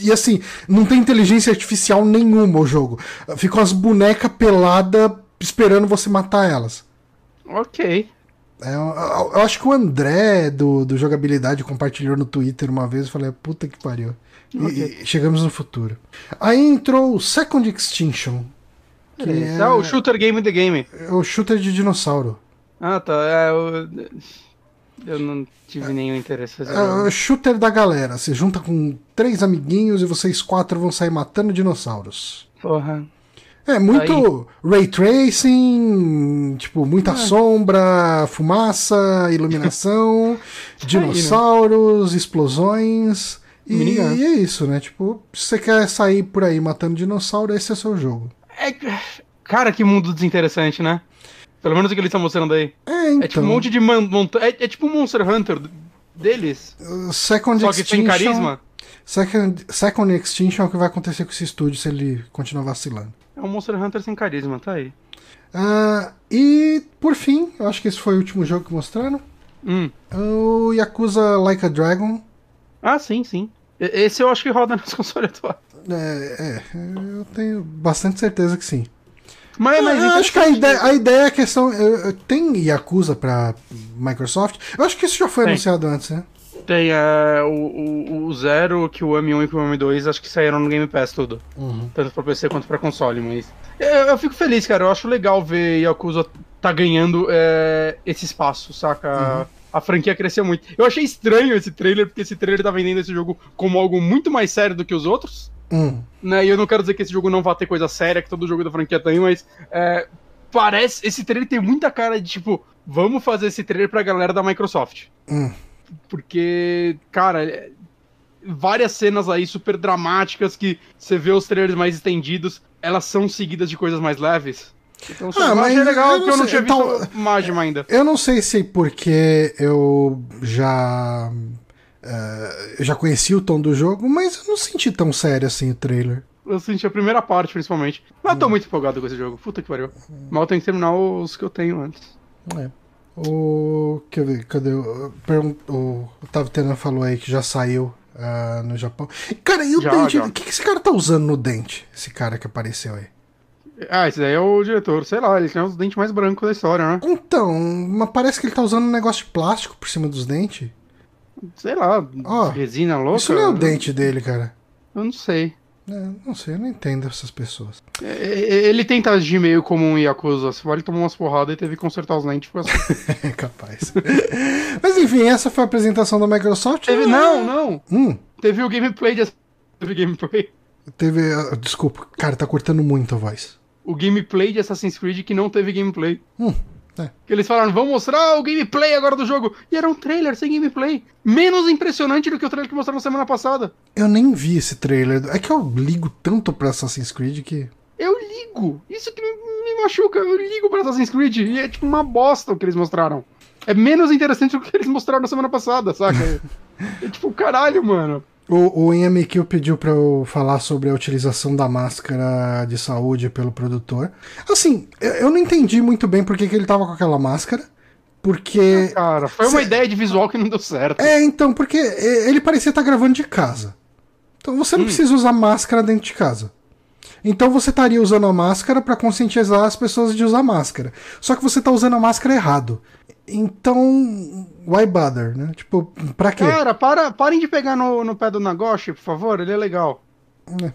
e assim, não tem inteligência artificial nenhuma o jogo. Ficam as bonecas peladas esperando você matar elas. Ok. É, eu, eu- acho que o André do, do Jogabilidade compartilhou no Twitter uma vez. Eu falei, puta que pariu. E- Ok. e chegamos no futuro. Aí entrou o Second Extinction, que é, é o shooter game the game. é o shooter de dinossauro. Ah, tá. É, eu, eu não tive nenhum interesse. É o jogo. shooter da galera. Você junta com três amiguinhos e vocês quatro vão sair matando dinossauros. Porra. É muito ray tracing, tipo, É. muita sombra, fumaça, iluminação, dinossauros, explosões. E, e é isso, né? Tipo, se você quer sair por aí matando dinossauro, esse é o seu jogo. É, cara, que mundo desinteressante, né? Pelo menos o que eles estão mostrando aí. É, então. É tipo um monte de man, é, é tipo um Monster Hunter deles. uh, Second Só que sem Extinction. carisma. Second, Second Extinction é o que vai acontecer com esse estúdio se ele continuar vacilando. É um Monster Hunter sem carisma, tá aí. Ah, e, por fim, eu acho que esse foi o último jogo que mostraram. Hum. O Yakuza Like a Dragon. Ah, sim, sim. Esse eu acho que roda nos consoles atuais. É, é, eu tenho bastante certeza que sim. Mas, mas eu acho que a ideia, a ideia é a questão. eu- eu- Tem Yakuza pra Microsoft? Eu acho que isso já foi Tem. anunciado antes, né? Tem é, o, o, o Zero, que o M1 e que o M2 acho que saíram no Game Pass tudo. Uhum. Tanto pra PC quanto pra console, mas. Eu, eu fico feliz, cara. Eu acho legal ver Yakuza tá ganhando é, esse espaço, saca? A franquia cresceu muito. Eu achei estranho esse trailer, porque esse trailer tá vendendo esse jogo como algo muito mais sério do que os outros. Hum. Né? E eu não quero dizer que esse jogo não vai ter coisa séria, que todo jogo da franquia tem, mas. é, parece. Esse trailer tem muita cara de tipo, vamos fazer esse trailer pra galera da Microsoft. Hum. Porque, cara, é- várias cenas aí super dramáticas que você vê os trailers mais estendidos, elas são seguidas de coisas mais leves. Então, Ah, mas achei legal eu que eu não sei, tinha visto então- ainda. Eu não sei se porque eu já. Eu já conheci o tom do jogo, mas eu não senti tão sério assim o trailer. Eu senti a primeira parte, principalmente. Mas Hum. eu tô muito empolgado com esse jogo. Puta que pariu. Mal eu tenho que terminar os que eu tenho antes. É. O. Quer ver? Cadê? o- O Otávio Tena falou aí que já saiu ah, no Japão. Cara, e o Já, dente? O que, que esse cara tá usando no dente? Esse cara que apareceu aí. Ah, esse daí é o diretor. Sei lá, ele tem os dentes mais brancos da história, né? Então, mas parece que ele tá usando um negócio de plástico por cima dos dentes. Sei lá, Ó, resina louca. Isso não é o dente dele, cara. Eu não sei. É, não sei, eu não entendo essas pessoas. É, é, Ele tenta agir meio como um Yakuza. Se ele tomou umas porradas e teve que consertar os dentes. Ficou assim. É capaz. Mas enfim, essa foi a apresentação da Microsoft. Teve, não, não. Hum, Teve o gameplay de. Teve gameplay. teve. ah, Desculpa, cara, tá cortando muito a voz. O gameplay de Assassin's Creed que não teve gameplay. Hum, é. Que eles falaram, vamos mostrar o gameplay agora do jogo. E era um trailer sem gameplay. Menos impressionante do que o trailer que mostraram na semana passada. Eu nem vi esse trailer. É que eu ligo tanto pra Assassin's Creed que. Eu ligo. Isso que me, me machuca. Eu ligo pra Assassin's Creed. E é tipo uma bosta o que eles mostraram. É menos interessante do que eles mostraram na semana passada, saca? é tipo, caralho, mano. O, o Inhamikil pediu pra eu falar sobre a utilização da máscara de saúde pelo produtor. Assim, eu, eu não entendi muito bem por que, que ele tava com aquela máscara. Porque. Cara, foi uma Cê- ideia de visual que não deu certo. É, então, porque é, ele parecia estar gravando de casa. Então você não precisa usar máscara dentro de casa. Então você estaria usando a máscara pra conscientizar as pessoas de usar máscara. Só que você tá usando a máscara errado. Então, why bother, né? Tipo, pra quê? Cara, para, parem de pegar no, no pé do Nagoshi, por favor, ele é legal. É.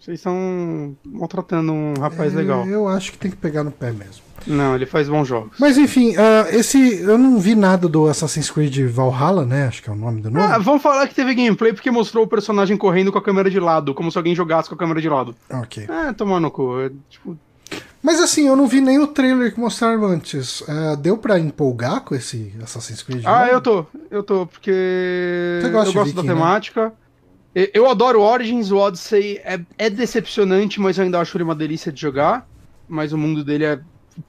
Vocês estão maltratando um rapaz É, legal. Eu acho que tem que pegar no pé mesmo. Não, ele faz bons jogos. Mas enfim, ah, esse. Eu não vi nada do Assassin's Creed Valhalla, né? Acho que é o nome do novo. Ah, vamos falar que teve gameplay porque mostrou o personagem correndo com a câmera de lado, como se alguém jogasse com a câmera de lado. Ok. É, tomar no cu. é, tipo, Mas assim, eu não vi nem o trailer que mostraram antes. Ah, deu pra empolgar com esse Assassin's Creed? Ah, eu tô, eu tô, porque eu gosto da Viking, né? temática. E- Eu adoro Origins, o Odyssey é, é decepcionante, mas eu ainda acho ele uma delícia de jogar. Mas o mundo dele é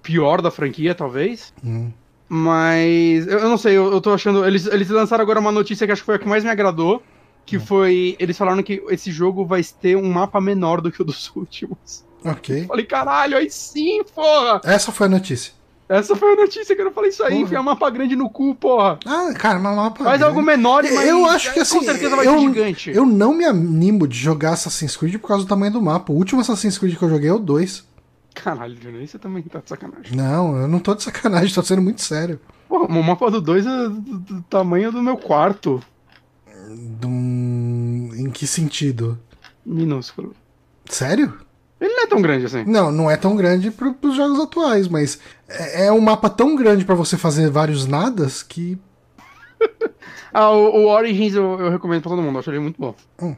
pior da franquia, talvez. Hum. Mas eu, eu não sei, eu, eu tô achando. Eles, eles lançaram agora uma notícia que acho que foi a que mais me agradou. Que Hum. foi. Eles falaram que esse jogo vai ter um mapa menor do que o dos últimos. Ok. Falei, caralho, aí sim, porra! Essa foi a notícia. Essa foi a notícia que eu falei isso aí, Porra. enfiar mapa grande no cu, porra. Ah, cara, mas mapa. Faz algo menor e mais. Eu acho que assim. Com certeza vai eu, ser gigante. eu não me animo de jogar Assassin's Creed por causa do tamanho do mapa. O último Assassin's Creed que eu joguei é o 2. Caralho, Johnny, você também tá de sacanagem. Não, eu não tô de sacanagem, tô sendo muito sério. Pô, o mapa do 2 é do, do tamanho do meu quarto. Dum... Em que sentido? Minúsculo. Sério? Ele não é tão grande assim. Não, não é tão grande pro, pros jogos atuais, mas é, é um mapa tão grande pra você fazer vários nadas que. Ah, o, o Origins eu, eu recomendo pra todo mundo, eu acho ele muito bom. Hum.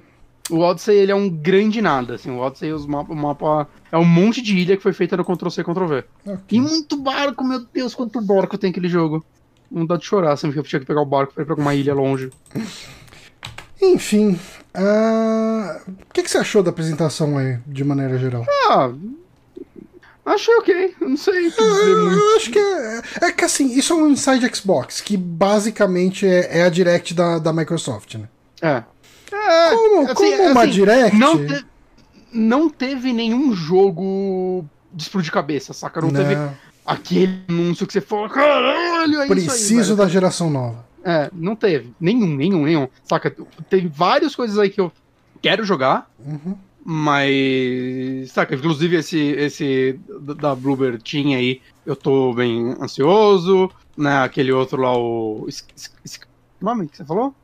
O Odyssey, ele é um grande nada, assim, o Odyssey, os mapa, o mapa é um monte de ilha que foi feita no Ctrl-C, Ctrl-V. Ok. E muito barco, meu Deus, quanto barco tem aquele jogo. Não dá de chorar, sempre que eu tinha que pegar o barco pra ir pra alguma ilha longe. Enfim. ah, O que, que você achou da apresentação aí, de maneira geral? Ah, achei ok, eu não sei o que dizer muito. Eu acho que é, é que assim, isso é um Inside Xbox, que basicamente é, é a Direct da, da Microsoft, né? É. É, Como, assim, como uma assim, Direct. Não, te- não teve nenhum jogo de explodir cabeça, saca? Não, teve Não, aquele anúncio que você falou, caralho, é aí, preciso velho." da geração nova. É, não teve. Nenhum, nenhum, nenhum. Saca? Tem várias coisas aí que eu quero jogar, Uhum. mas. Saca? Inclusive esse, esse da- Bluebird Team aí, eu tô bem ansioso. Né? Aquele outro lá, o. Que nome que você falou?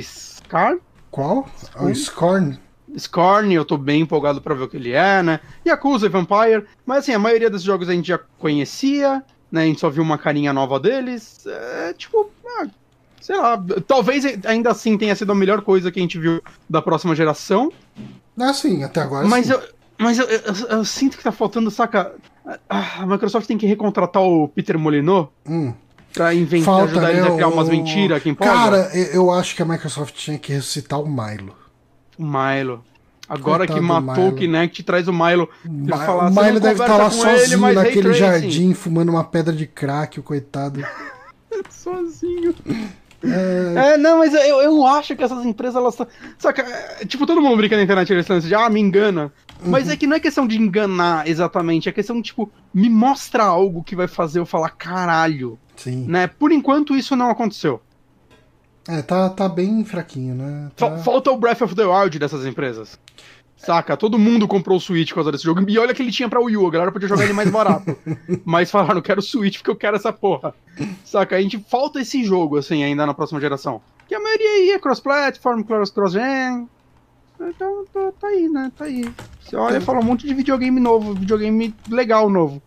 Scar? Qual? O Scorn? Scorn, eu tô bem empolgado pra ver o que ele é, né? Yakuza e Vampire. Mas assim, a maioria desses jogos a gente já conhecia, né? A gente só viu uma carinha nova deles. É, tipo, ah, sei lá. Talvez ainda assim tenha sido a melhor coisa que a gente viu da próxima geração. Ah, sim, até agora mas sim. eu, mas eu, eu- eu sinto que tá faltando, saca? Ah, A Microsoft tem que recontratar o Peter Molyneux Hum. Pra inventar, Falta, ajudar né, eles a criar umas o- mentiras que empolga. Cara, eu acho que a Microsoft tinha que ressuscitar o Milo. O Milo. Agora Coitado que matou o. Kinect, traz o Milo. Ele Ma- fala, o "Você Milo deve estar conversa lá ele, sozinho ray naquele tracing." jardim, fumando uma pedra de crack, o coitado. sozinho. É, não, mas eu, eu acho que essas empresas, elas. Saca, é, tipo, todo mundo brinca na internet lance de, ah, me engana. Mas é que não é questão de enganar exatamente, é questão de, tipo, me mostra algo que vai fazer eu falar caralho, Sim. né? Por enquanto isso não aconteceu. É, tá, tá bem fraquinho, né? Tá... Falta o Breath of the Wild dessas empresas. Saca? Todo mundo comprou o Switch por causa desse jogo. E olha que ele tinha pra Wii U, a galera podia jogar ele mais barato. Mas falaram, quero o Switch porque eu quero essa porra. Saca? A gente falta esse jogo, assim, ainda na próxima geração. Que a maioria aí é cross-platform, cross- cross-gen. Então, tá, tá aí, né? Tá aí. Você olha e fala um monte de videogame novo, videogame legal novo.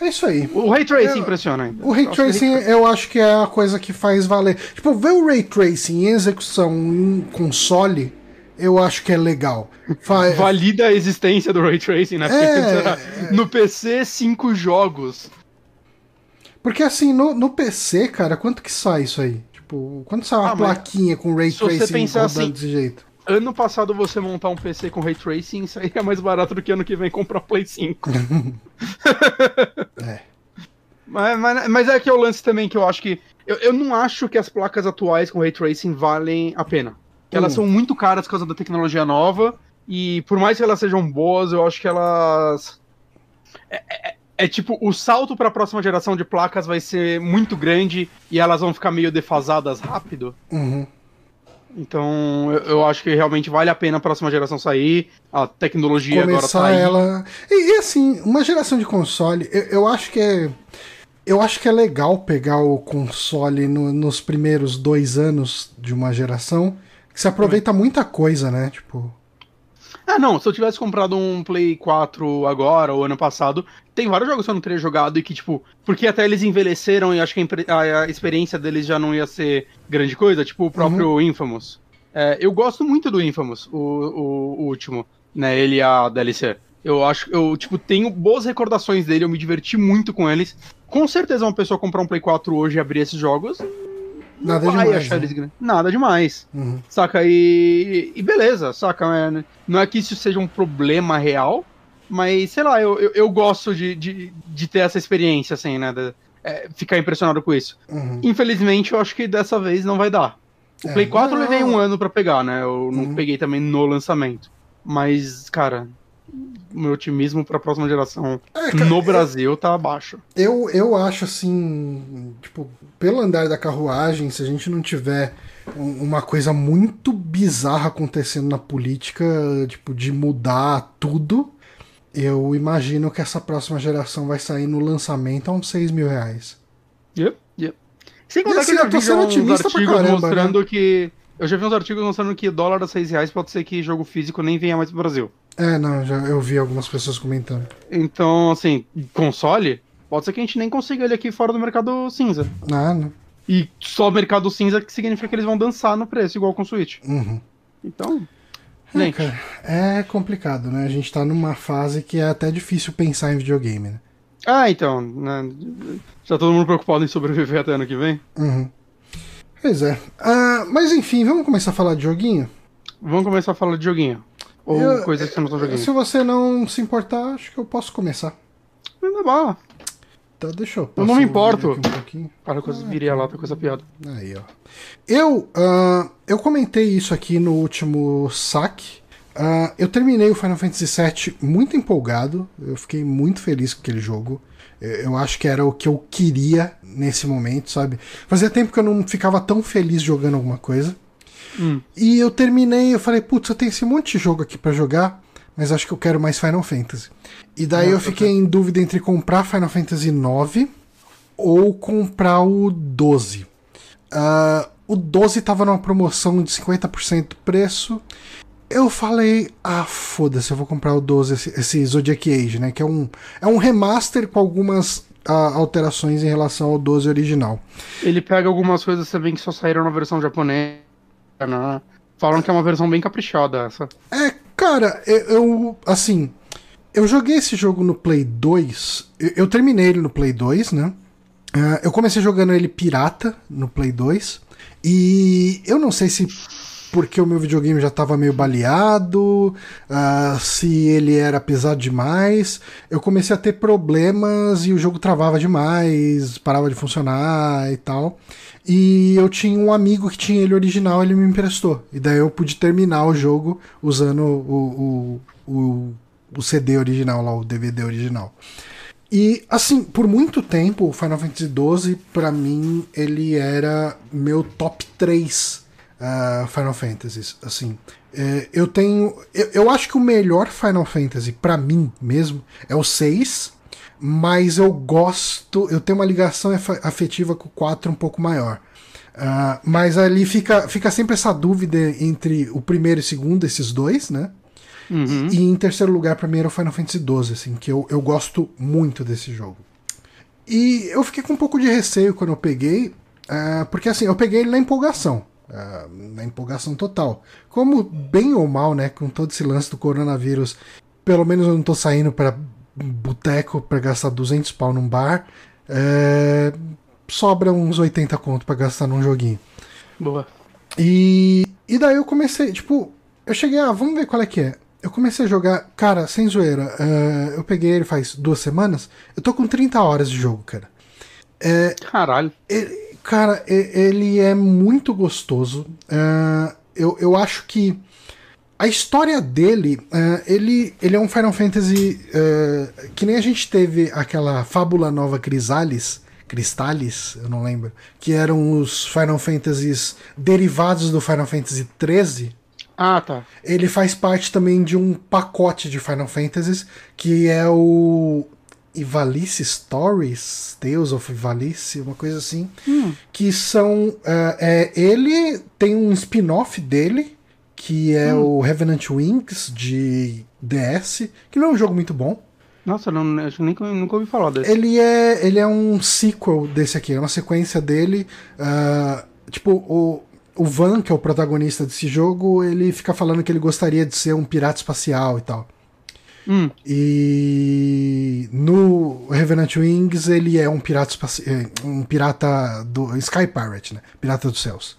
É isso aí. O Ray Tracing Eu- impressiona ainda. O Ray Tracing eu acho que é a coisa que faz valer. Tipo, ver o Ray Tracing em execução em console, eu acho que é legal. Fa- valida a existência do Ray Tracing, né? É, no PC, cinco jogos. Porque assim, no, no PC, cara, quanto que sai isso aí? Tipo, quanto sai uma Ah, plaquinha com Ray Tracing rodando assim- desse jeito? Ano passado você montar um PC com Ray Tracing sairia mais barato do que ano que vem comprar Play 5. É. Mas, mas, mas é que é o lance também que eu acho que. Eu, eu não acho que as placas atuais com Ray Tracing valem a pena. Que elas Hum. são muito caras por causa da tecnologia nova. E por mais que elas sejam boas, eu acho que elas. É, é- é tipo, o salto para a próxima geração de placas vai ser muito grande e elas vão ficar meio defasadas rápido. Uhum. Então, eu, eu acho que realmente vale a pena a próxima geração sair. A tecnologia agora Começar tá aí. ela. E, e, assim, uma geração de console, eu, eu acho que é. Eu acho que é legal pegar o console no- nos primeiros dois anos de uma geração. Que se aproveita muita coisa, né? Tipo. Ah, não, se eu tivesse comprado um Play 4 agora ou ano passado, tem vários jogos que eu não teria jogado e que, tipo, porque até eles envelheceram e acho que a, a- experiência deles já não ia ser grande coisa, tipo o próprio Infamous. É, eu gosto muito do Infamous, o, o- o último, né? Ele e a DLC. Eu acho, eu, tipo, tenho boas recordações dele, eu me diverti muito com eles. Com certeza uma pessoa comprar um Play 4 hoje e abrir esses jogos. Não Nada vai demais, achar né? eles grandes. Nada demais. Uhum. Saca? E, e beleza, saca? É, Não é que isso seja um problema real, mas sei lá, eu, eu, eu gosto de, de, de ter essa experiência, assim, né? de- é, ficar impressionado com isso. Uhum. Infelizmente, eu acho que dessa vez não vai dar. O É, Play 4 eu não. levei um ano pra pegar, né? Eu não Uhum. peguei também no lançamento. Mas, cara, meu otimismo pra próxima geração É, cara, no Brasil tá abaixo. Eu, eu acho assim, tipo, pelo andar da carruagem, se a gente não tiver um- uma coisa muito bizarra acontecendo na política, tipo, de mudar tudo, eu imagino que essa próxima geração vai sair no lançamento a uns 6 mil reais. Yep, yep. Sem contar assim, que eu tô sendo uns otimista pra artigos caramba, né? mostrando que. Eu já vi uns artigos mostrando que dólar a 6 reais pode ser que jogo físico nem venha mais pro Brasil. É, não, já, eu vi algumas pessoas comentando. Então, assim, console, pode ser que a gente nem consiga ele aqui fora do mercado cinza. Ah, não. E só mercado cinza que significa que eles vão dançar no preço, igual com o Switch. Uhum. Então. É, Gente, cara, é complicado, né? A gente tá numa fase que é até difícil pensar em videogame, né? Ah, então. né, já todo mundo preocupado em sobreviver até ano que vem? Uhum. Pois é. Ah, mas enfim, vamos começar a falar de joguinho? Vamos começar a falar de joguinho. Ou Eu- coisas que você não estão jogando. Se você não se importar, acho que eu posso começar. Manda bala. Tá, deixa eu Eu não me importo. vídeo aqui um pouquinho. Para coisa viria lá, tá com essa piada. Aí, ó. Eu, ah, eu comentei isso aqui no último saque. Ah, eu terminei o Final Fantasy VII muito empolgado. Eu fiquei muito feliz com aquele jogo. Eu eu acho que era o que eu queria nesse momento, sabe? Fazia tempo que eu não ficava tão feliz jogando alguma coisa. Hum. E eu terminei, eu falei, putz, eu tenho esse monte de jogo aqui pra jogar, mas acho que eu quero mais Final Fantasy. E daí eu fiquei em dúvida entre comprar Final Fantasy IX ou comprar o 12. Ah, o 12 tava numa promoção de 50% do preço. Eu falei, ah, foda-se, eu vou comprar o 12, esse, esse Zodiac Age, né? Que é um, é um remaster com algumas ah, alterações em relação ao 12 original. Ele pega algumas coisas também que só saíram na versão japonesa. Né? Falam que é uma versão bem caprichada essa. É, cara, eu, eu, assim, eu joguei esse jogo no Play 2, eu, eu terminei ele no Play 2, né? Ah, eu comecei jogando ele pirata no Play 2, e eu não sei se porque o meu videogame já estava meio baleado, ah, se ele era pesado demais, eu comecei a ter problemas e o jogo travava demais, parava de funcionar e tal. E eu tinha um amigo que tinha ele original, ele me emprestou. E daí eu pude terminar o jogo usando o, o, o, o CD original lá, o DVD original. E assim, por muito tempo, o Final Fantasy XII, pra mim, ele era meu top 3 uh, Final Fantasies. Assim, É, eu tenho. Eu, eu acho que o melhor Final Fantasy, pra mim mesmo, é o 6. Mas eu gosto. Eu tenho uma ligação afetiva com o 4 um pouco maior. Ah, mas ali fica, fica sempre essa dúvida entre o primeiro e o segundo, esses dois, né? Uhum. E em terceiro lugar, era o Final Fantasy XII, assim, que eu, eu gosto muito desse jogo. E eu fiquei com um pouco de receio quando eu peguei, ah, porque assim, eu peguei ele na empolgação. ah, na empolgação total. Como bem ou mal, né, com todo esse lance do coronavírus, pelo menos eu não tô saindo pra boteco pra gastar 200 pau num bar, é, sobra uns 80 conto pra gastar num joguinho. Boa. E, e daí eu comecei, tipo, eu cheguei, ah, vamos ver qual é que é. Eu comecei a jogar, cara, sem zoeira, eh, eu peguei ele faz duas semanas, eu tô com 30 horas de jogo, cara. Caralho. Ele- cara, ele é muito gostoso. eh, eu, eu acho que a história dele, eh, ele, ele é um Final Fantasy eh, que nem a gente teve aquela Fábula Nova Crisalis, Cristalis, eu não lembro, que eram os Final Fantasies derivados do Final Fantasy XIII. Ah, tá. Ele faz parte também de um pacote de Final Fantasies que é o Ivalice Stories, Tales of Ivalice, uma coisa assim, que são é, é, ele tem um spin-off dele que é o Revenant Wings de DS, que não é um jogo muito bom. Nossa, não, acho que nem, nunca ouvi falar desse. Ele é, ele é um sequel desse aqui, é uma sequência dele. ah, tipo, o, o Van, que é o protagonista desse jogo, ele fica falando que ele gostaria de ser um pirata espacial e tal. Hum, E no Revenant Wings ele é um pirata espaci- eh, um pirata do Sky Pirate, né? Pirata dos céus.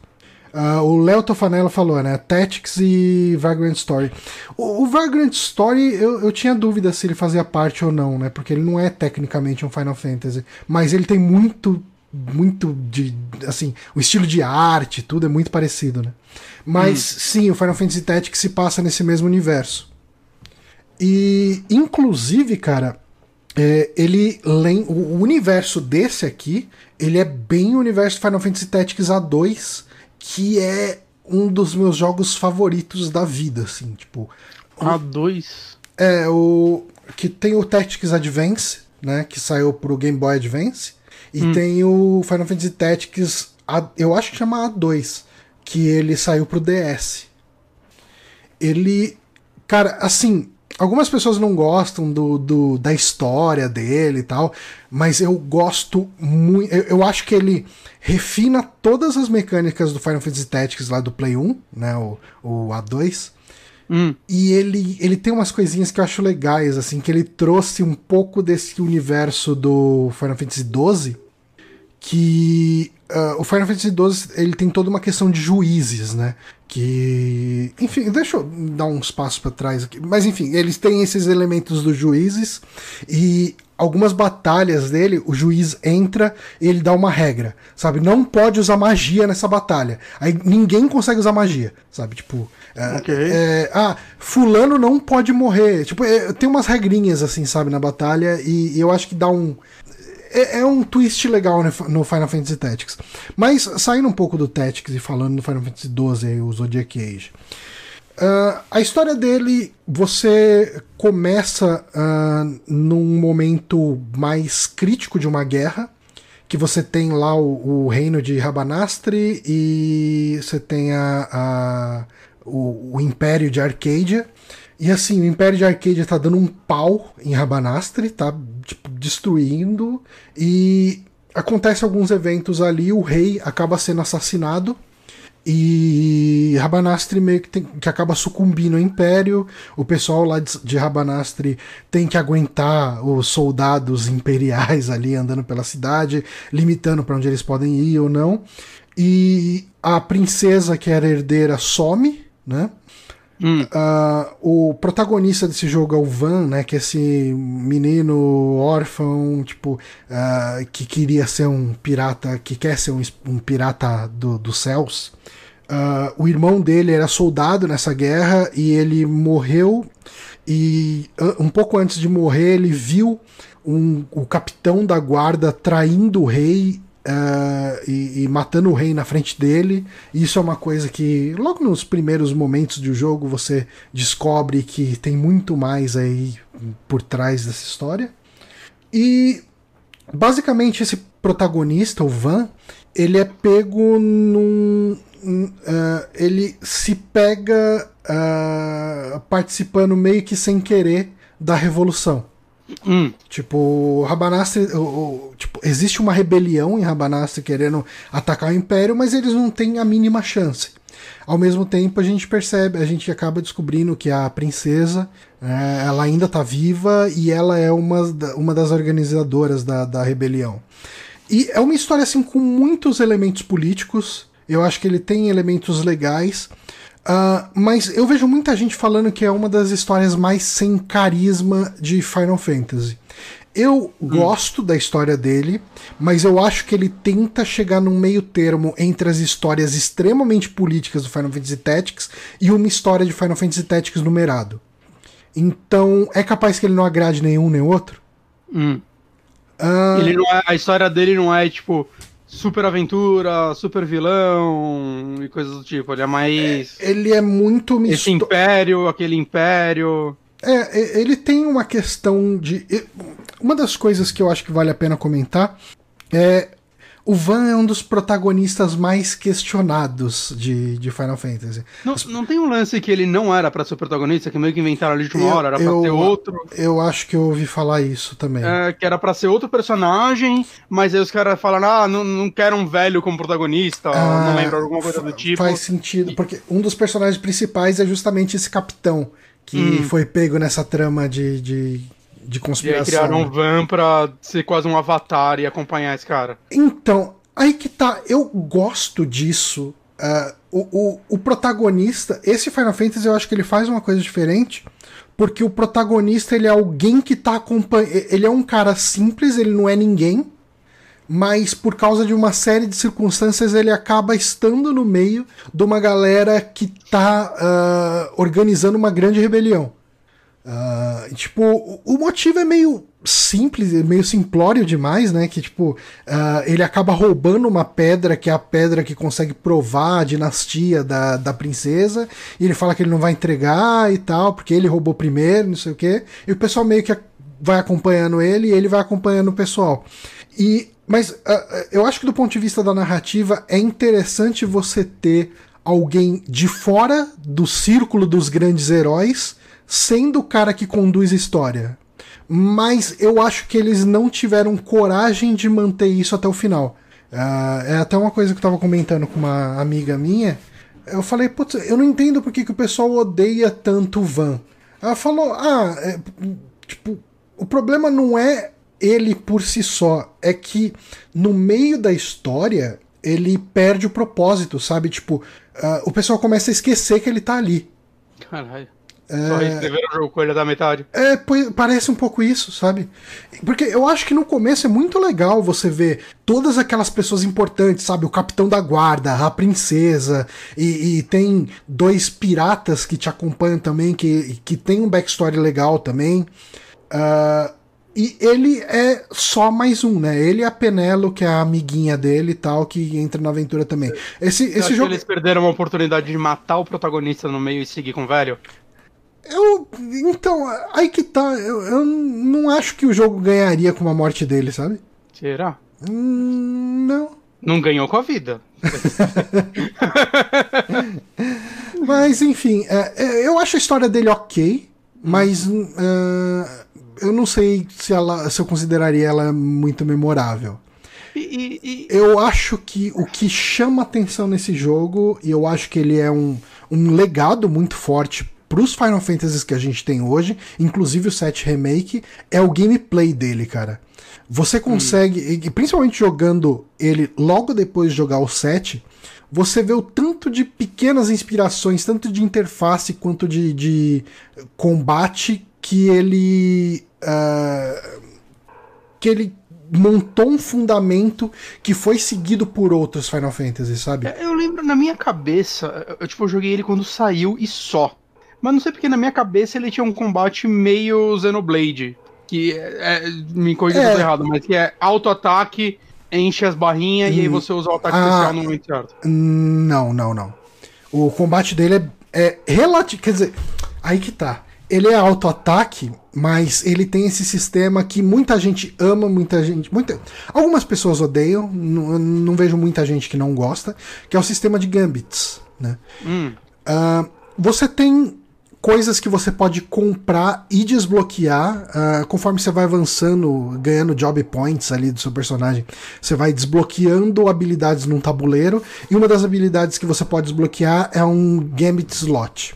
Ah, o Léo Tofanello falou, né? Tactics e Vagrant Story. O, o Vagrant Story, eu, eu tinha dúvida se ele fazia parte ou não, né? Porque ele não é tecnicamente um Final Fantasy. Mas ele tem muito, muito de. Assim, o estilo de arte, tudo é muito parecido, né? Mas sim, o Final Fantasy Tactics se passa nesse mesmo universo. E, inclusive, cara, é, ele o universo desse aqui, ele é bem o universo Final Fantasy Tactics A2, que é um dos meus jogos favoritos da vida, assim, tipo, A2. é o que tem o Tactics Advance, né? Que saiu pro Game Boy Advance. E hum. tem o Final Fantasy Tactics, eu acho que chama A2, que ele saiu pro DS. Ele. Cara, assim, Algumas pessoas não gostam do, do, da história dele e tal, mas eu gosto muito. Eu, eu, acho que ele refina todas as mecânicas do Final Fantasy Tactics lá do Play 1, né? O, o A2. Hum. E ele, ele tem umas coisinhas que eu acho legais, assim, que ele trouxe um pouco desse universo do Final Fantasy XII, que uh, o Final Fantasy XII ele tem toda uma questão de juízes, né? Que, enfim, deixa eu dar uns passos para trás aqui. Mas enfim, eles têm esses elementos dos juízes e algumas batalhas dele, o juiz entra e ele dá uma regra, sabe? Não pode usar magia nessa batalha. Aí ninguém consegue usar magia, sabe? Tipo, é, okay. é, ah, fulano não pode morrer. Tipo, é, tem umas regrinhas assim, sabe, na batalha e, e eu acho que dá um é, é, um twist legal no Final Fantasy Tactics. Mas saindo um pouco do Tactics e falando do Final Fantasy XII, o Zodiac Age. Uh, a história dele, você começa uh, num momento mais crítico de uma guerra, que você tem lá o, o reino de Rabanastre e você tem a, a o, o, Império de Arcadia. E assim, o Império de Arcadia tá dando um pau em Rabanastre, tá tipo, destruindo. E acontece alguns eventos ali, o rei acaba sendo assassinado. E Rabanastre meio que, tem, que acaba sucumbindo ao Império. O pessoal lá de, de Rabanastre tem que aguentar os soldados imperiais ali andando pela cidade, limitando para onde eles podem ir ou não. E a princesa que era herdeira some, né? Hum. Uh, o protagonista desse jogo é o Van, né? Que é esse menino órfão, tipo, uh, que queria ser um pirata, que quer ser um, um pirata do, dos céus. Uh, o irmão dele era soldado nessa guerra e ele morreu. E um pouco antes de morrer, ele viu um, o capitão da guarda traindo o rei Uh, e, e, matando o rei na frente dele. Isso é uma coisa que, logo nos primeiros momentos do jogo, você descobre que tem muito mais aí por trás dessa história. E basicamente esse protagonista, o Van, ele é pego num. Uh, ele se pega uh, participando meio que sem querer da revolução. Hum. Tipo, Rabanastre. Tipo, existe uma rebelião em Rabanastre querendo atacar o Império, mas eles não têm a mínima chance. Ao mesmo tempo, a gente percebe, a gente acaba descobrindo que a princesa é, ela ainda está viva e ela é uma, uma das organizadoras da, da rebelião. E é uma história assim com muitos elementos políticos. Eu acho que ele tem elementos legais. Uh, mas eu vejo muita gente falando que é uma das histórias mais sem carisma de Final Fantasy. Eu hum. gosto da história dele, mas eu acho que ele tenta chegar num meio termo entre as histórias extremamente políticas do Final Fantasy Tactics e uma história de Final Fantasy Tactics numerado. Então, é capaz que ele não agrade nenhum nem outro? Hum. Uh... Ele é, a história dele não é tipo super aventura, super vilão e coisas do tipo. Ele é mais. É, ele é muito misto... Esse império, aquele império. É, ele tem uma questão de. Uma das coisas que eu acho que vale a pena comentar é o Van é um dos protagonistas mais questionados de, de Final Fantasy. Não, não tem um lance que ele não era para ser protagonista, que meio que inventaram ali de uma eu, hora, era pra eu, ser outro. Eu acho que eu ouvi falar isso também. É, que era para ser outro personagem, mas aí os caras falaram, ah, não, não quero um velho como protagonista, ah, não lembro, alguma coisa do tipo. Faz sentido, porque um dos personagens principais é justamente esse capitão, que hum. foi pego nessa trama de, de de conspiração. E aí criaram um van pra ser quase um avatar e acompanhar esse cara. Então, aí que tá. Eu gosto disso. Uh, o, o, o protagonista, esse Final Fantasy eu acho que ele faz uma coisa diferente, porque o protagonista ele é alguém que tá acompanhando. Ele é um cara simples, ele não é ninguém, mas por causa de uma série de circunstâncias ele acaba estando no meio de uma galera que tá uh, organizando uma grande rebelião Uh, tipo, o motivo é meio simples, meio simplório demais, né? Que, tipo, uh, ele acaba roubando uma pedra, que é a pedra que consegue provar a dinastia da, da princesa, e ele fala que ele não vai entregar e tal, porque ele roubou primeiro, não sei o quê. E o pessoal meio que vai acompanhando ele e ele vai acompanhando o pessoal. E, mas uh, eu acho que do ponto de vista da narrativa é interessante você ter alguém de fora do círculo dos grandes heróis sendo o cara que conduz a história. Mas eu acho que eles não tiveram coragem de manter isso até o final. Uh, é até uma coisa que eu tava comentando com uma amiga minha. Eu falei, putz, eu não entendo porque que o pessoal odeia tanto o Van. Ela falou, ah, é, tipo, o problema não é ele por si só, é que no meio da história ele perde o propósito, sabe? Tipo, uh, o pessoal começa a esquecer que ele tá ali. Caralho. Só reescrever o jogo com ele da metade. É, parece um pouco isso, sabe? Porque eu acho que no começo é muito legal você ver todas aquelas pessoas importantes, sabe? O capitão da guarda, a princesa, e, e tem dois piratas que te acompanham também, que, que tem um backstory legal também. Uh, e ele é só mais um, né? Ele e a Penelo, que é a amiguinha dele e tal, que entra na aventura também. Esse, esse jogo. eles perderam uma oportunidade de matar o protagonista no meio e seguir com o velho? Eu. Então, aí que tá. Eu, eu não acho que o jogo ganharia com a morte dele, sabe? Será? Hum, não. Não ganhou com a vida. mas, enfim, é, é, eu acho a história dele ok, mas uh, eu não sei se, ela, se eu consideraria ela muito memorável. E, e, e... Eu acho que o que chama atenção nesse jogo, e eu acho que ele é um, um legado muito forte para os Final Fantasies que a gente tem hoje, inclusive o 7 Remake, é o gameplay dele, cara. Você hum. consegue, hum. e principalmente jogando ele logo depois de jogar o 7, você vê o tanto de pequenas inspirações, tanto de interface quanto de, de combate que ele. Uh, que ele montou um fundamento que foi seguido por outros Final Fantasy, sabe? É, eu lembro na minha cabeça, eu tipo, eu joguei ele quando saiu e só. Mas não sei porque na minha cabeça ele tinha um combate meio Xenoblade. Que é, é me corrija se é. errado, mas que é auto-ataque, enche as barrinhas hum, e aí hum. você usa o ataque ah, especial no momento certo. Não, não, não. O combate dele é, é relativo. Quer dizer, aí que tá. Ele é auto-ataque, mas ele tem esse sistema que muita gente ama, muita gente. Muita, algumas pessoas odeiam, não, não vejo muita gente que não gosta, que é o sistema de Gambits. Né? Hum. Uh, você tem coisas que você pode comprar e desbloquear uh, conforme você vai avançando, ganhando job points ali do seu personagem. Você vai desbloqueando habilidades num tabuleiro e uma das habilidades que você pode desbloquear é um Gambit slot.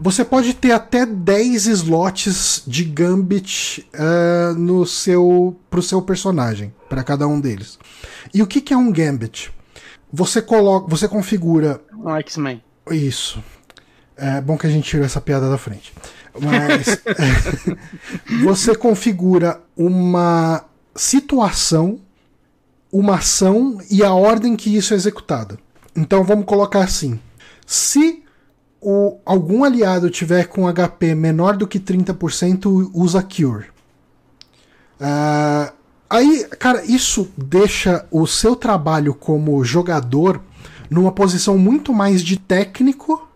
Você pode ter até 10 slots de Gambit uh, no seu pro seu personagem, para cada um deles. E o que, que é um Gambit? Você coloca, você configura um X-Men. Isso. É bom que a gente tirou essa piada da frente. Mas você configura uma situação, uma ação e a ordem que isso é executado. Então vamos colocar assim: se o, algum aliado tiver com HP menor do que 30%, usa Cure. Uh, aí, cara, isso deixa o seu trabalho como jogador numa posição muito mais de técnico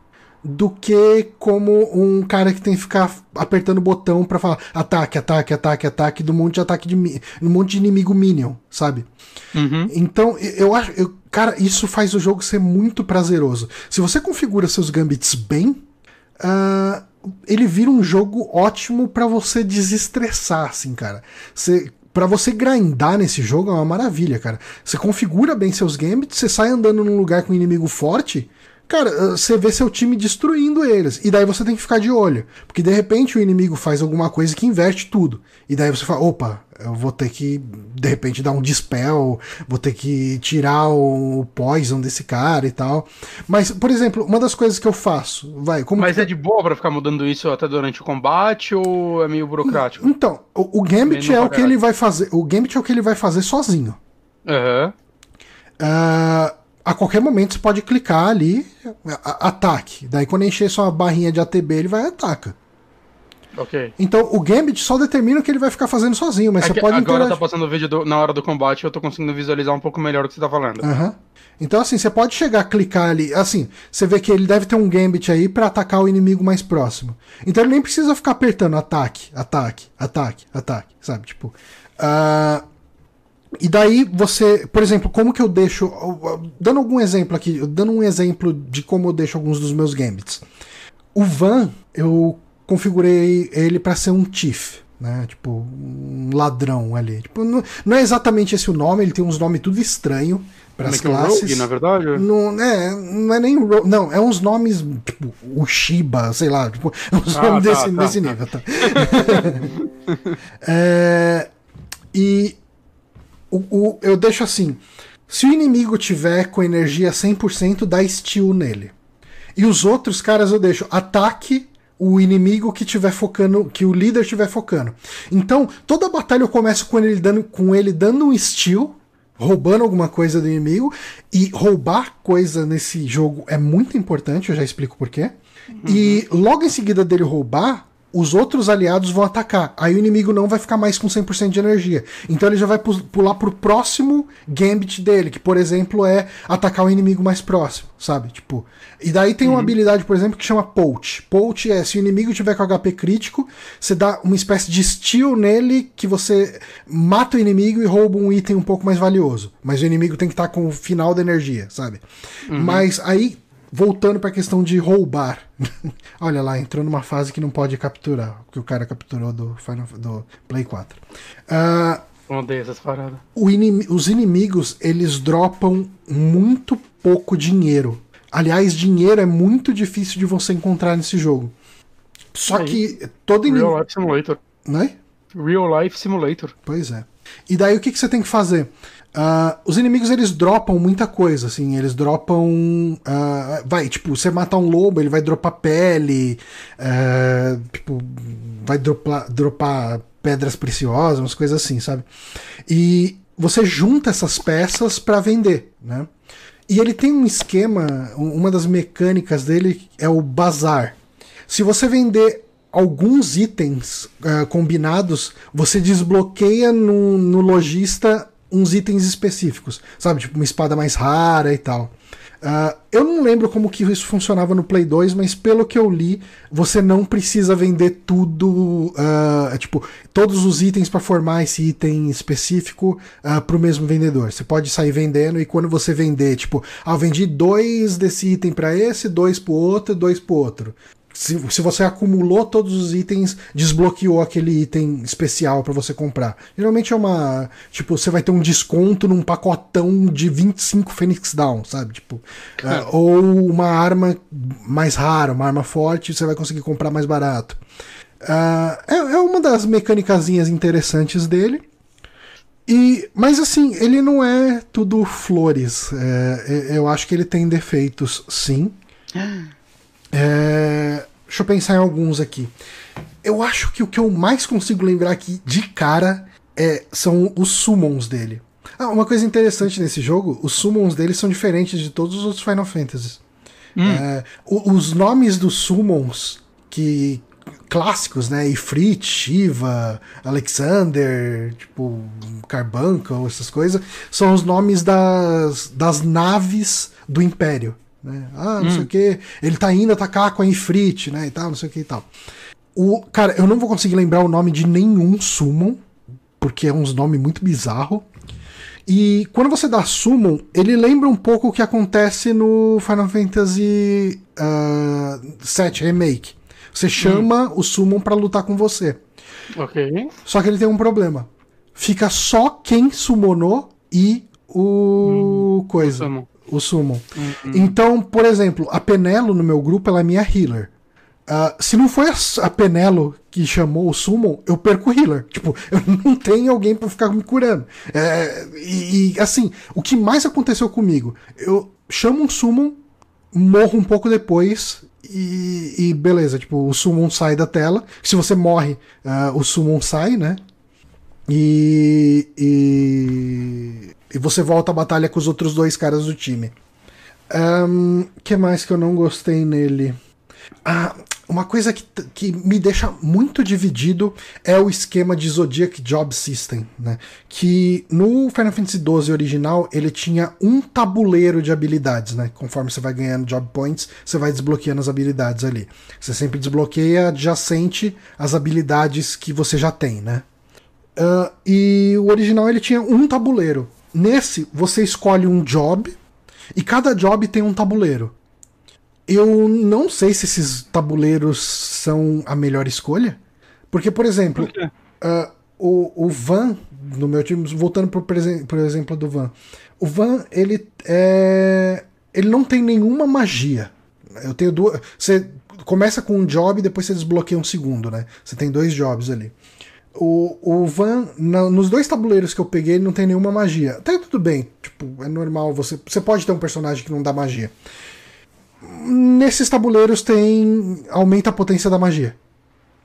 do que como um cara que tem que ficar apertando o botão para falar ataque, ataque, ataque, ataque do monte de ataque de um monte de inimigo minion, sabe? Uhum. Então, eu acho, eu, cara, isso faz o jogo ser muito prazeroso. Se você configura seus gambits bem, uh, ele vira um jogo ótimo para você desestressar, assim, cara. Você para você grindar nesse jogo é uma maravilha, cara. Você configura bem seus gambits, você sai andando num lugar com um inimigo forte, Cara, eh, você vê seu time destruindo eles. E daí você tem que ficar de olho. Porque de repente o inimigo faz alguma coisa que inverte tudo. E daí você fala: opa, eu vou ter que, de repente, dar um dispel, vou ter que tirar o poison desse cara e tal. Mas, por exemplo, uma das coisas que eu faço, vai. Como Mas que... é de boa pra ficar mudando isso até durante o combate ou é meio burocrático? Então, o, o Gambit é o que ele vai fazer. O Gambit é o que ele vai fazer sozinho. Aham. Uhum. Uh, a qualquer momento você pode clicar ali, ataque. Daí quando encher sua barrinha de ATB, ele vai e ataca. Ok. Então o Gambit só determina o que ele vai ficar fazendo sozinho, mas É você pode agora interagir. tá passando o vídeo do- na hora do combate eu tô conseguindo visualizar um pouco melhor o que você tá falando. Aham. Então, assim, você pode chegar a clicar ali. Assim, você vê que ele deve ter um gambit aí pra atacar o inimigo mais próximo. Então ele nem precisa ficar apertando ataque, ataque, ataque, ataque, sabe? Tipo. ah, e daí você, por exemplo, como que eu deixo. Dando algum exemplo aqui, dando um exemplo de como eu deixo alguns dos meus gambits. O Van, eu configurei ele pra ser um Thief, né? Tipo, um ladrão ali. Tipo, não, não é exatamente esse o nome, ele tem uns nomes tudo estranho para as é é classes. Rogue, na verdade? Não é, não é nem ro- não, é uns nomes tipo o Shiba, sei lá, tipo, uns Ah, nomes tá, desse, tá, desse tá. nível, tá? É, e o, o- eu deixo assim: se o inimigo tiver com energia 100%, dá steal nele. E os outros caras eu deixo ataque o inimigo que tiver focando, que o líder estiver focando. Então, toda batalha eu começo com ele dando, com ele dando um steal, roubando alguma coisa do inimigo, e roubar coisa nesse jogo é muito importante, eu já explico por quê. E logo em seguida dele roubar, os outros aliados vão atacar. Aí o inimigo não vai ficar mais com 100% de energia. Então ele já vai pu- pular pro próximo gambit dele, que por exemplo é atacar o inimigo mais próximo, sabe? Tipo, e daí tem uma habilidade, por exemplo, que chama Poach. Poach é se o inimigo tiver com HP crítico, você dá uma espécie de steal nele que você mata o inimigo e rouba um item um pouco mais valioso. Mas o inimigo tem que estar com o final da energia, sabe? Mas aí voltando pra questão de roubar. Olha lá, entrou numa fase que não pode capturar, que o cara capturou do, Final, do Play 4. Ah, Odeio essas paradas. inimi- os inimigos, eles dropam muito pouco dinheiro. Aliás, dinheiro é muito difícil de você encontrar nesse jogo. Só Aí. que todo Real inimigo. Life Simulator. Né? Real Life Simulator. Pois é. E daí o que, que você tem que fazer? Ah, os inimigos eles dropam muita coisa, assim, eles dropam. ah, vai, tipo, você matar um lobo, ele vai dropar pele, ah, tipo, vai dropar, dropar pedras preciosas, umas coisas assim, sabe? E você junta essas peças para vender, né? E ele tem um esquema, um- uma das mecânicas dele é o bazar. Se você vender alguns itens ah, combinados, você desbloqueia no, no lojista uns itens específicos, sabe? Tipo uma espada mais rara e tal. Ah, eu não lembro como que isso funcionava no Play 2, mas pelo que eu li, você não precisa vender tudo, ah, tipo, todos os itens para formar esse item específico para pro mesmo vendedor. Você pode sair vendendo e quando você vender, tipo, ah, eu vendi dois desse item para esse, dois pro outro, dois pro outro. Se, se você acumulou todos os itens, desbloqueou aquele item especial para você comprar. Geralmente é uma. Tipo, você vai ter um desconto num pacotão de 25 Phoenix Down, sabe? Tipo. ah, ou uma arma mais rara, uma arma forte, você vai conseguir comprar mais barato. Ah, é, é uma das mecânicazinhas interessantes dele. E, mas assim, ele não é tudo flores. É, eu acho que ele tem defeitos, sim. É, deixa eu pensar em alguns aqui. Eu acho que o que eu mais consigo lembrar aqui de cara é, são os summons dele. Ah, uma coisa interessante nesse jogo, os summons dele são diferentes de todos os outros Final Fantasies. É, o- os nomes dos summons que clássicos, né? Ifrit, Shiva, Alexander, tipo Carbuncle, essas coisas, são os nomes das, das naves do Império. Né? Ah, não sei o que. Ele tá indo atacar com a Ifrit, né? E tal, não sei o que e tal. O, cara, eu não vou conseguir lembrar o nome de nenhum summon, porque é uns nomes muito bizarro. E quando você dá summon, ele lembra um pouco o que acontece no Final Fantasy ah, VII Remake. Você chama o summon pra lutar com você. Ok. Só que ele tem um problema. Fica só quem summonou e o coisa. summon. O summon. Então, por exemplo, a Penelo no meu grupo ela é minha healer. Ah, se não foi a, Penelo que chamou o Summon, eu perco o healer. Tipo, eu não tenho alguém pra ficar me curando. É, e, e, assim, o que mais aconteceu comigo? Eu chamo um Summon, morro um pouco depois e, e beleza, tipo, o Summon sai da tela. Se você morre, ah, o Summon sai, né? E, e, e você volta à batalha com os outros dois caras do time. O que mais que eu não gostei nele? Ah, uma coisa que, que me deixa muito dividido é o esquema de Zodiac Job System, né? Que no Final Fantasy XII original ele tinha um tabuleiro de habilidades, né? Conforme você vai ganhando job points, você vai desbloqueando as habilidades ali. Você sempre desbloqueia adjacente às habilidades que você já tem, né? Uh, e o original ele tinha um tabuleiro. Nesse, você escolhe um job e cada job tem um tabuleiro. Eu não sei se esses tabuleiros são a melhor escolha. Porque, por exemplo, por uh, o, o Van, no meu time, voltando pro, por exemplo do Van. O Van, ele é. Ele não tem nenhuma magia. Eu tenho duas. Você começa com um job e depois você desbloqueia um segundo, né? Você tem dois jobs ali. O, o Van, na, nos dois tabuleiros que eu peguei, ele não tem nenhuma magia. Até tudo bem, tipo, é normal. Você, você pode ter um personagem que não dá magia nesses tabuleiros tem. aumenta a potência da magia.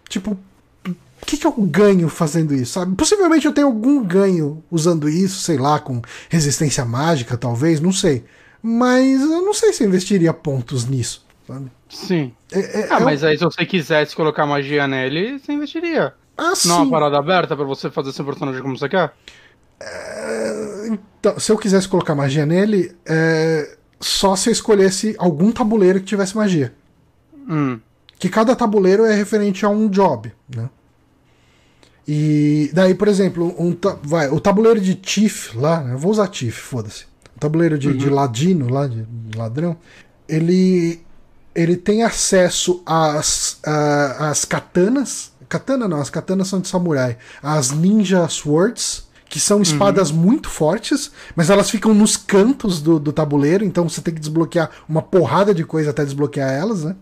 Tipo, o que, que eu ganho fazendo isso, sabe? Possivelmente eu tenho algum ganho usando isso, sei lá, com resistência mágica, talvez, não sei. Mas eu não sei se eu investiria pontos nisso, sabe? Sim. É, é, ah, é mas aí se você quisesse colocar magia nele, você investiria. Ah, não é uma parada aberta para você fazer seu personagem como você quer? É... Então, se eu quisesse colocar magia nele, é só se eu escolhesse algum tabuleiro que tivesse magia. Hum. Que cada tabuleiro é referente a um job, né? E daí, por exemplo, um vai, o tabuleiro de Tiff lá, né? eu vou usar Tiff, foda-se. O tabuleiro de, uhum. de, ladino lá, de ladrão, ele ele tem acesso às, às katanas. Katana não, as katanas são de samurai. As ninja swords, que são espadas uhum. muito fortes, mas elas ficam nos cantos do, do tabuleiro, então você tem que desbloquear uma porrada de coisa até desbloquear elas, né?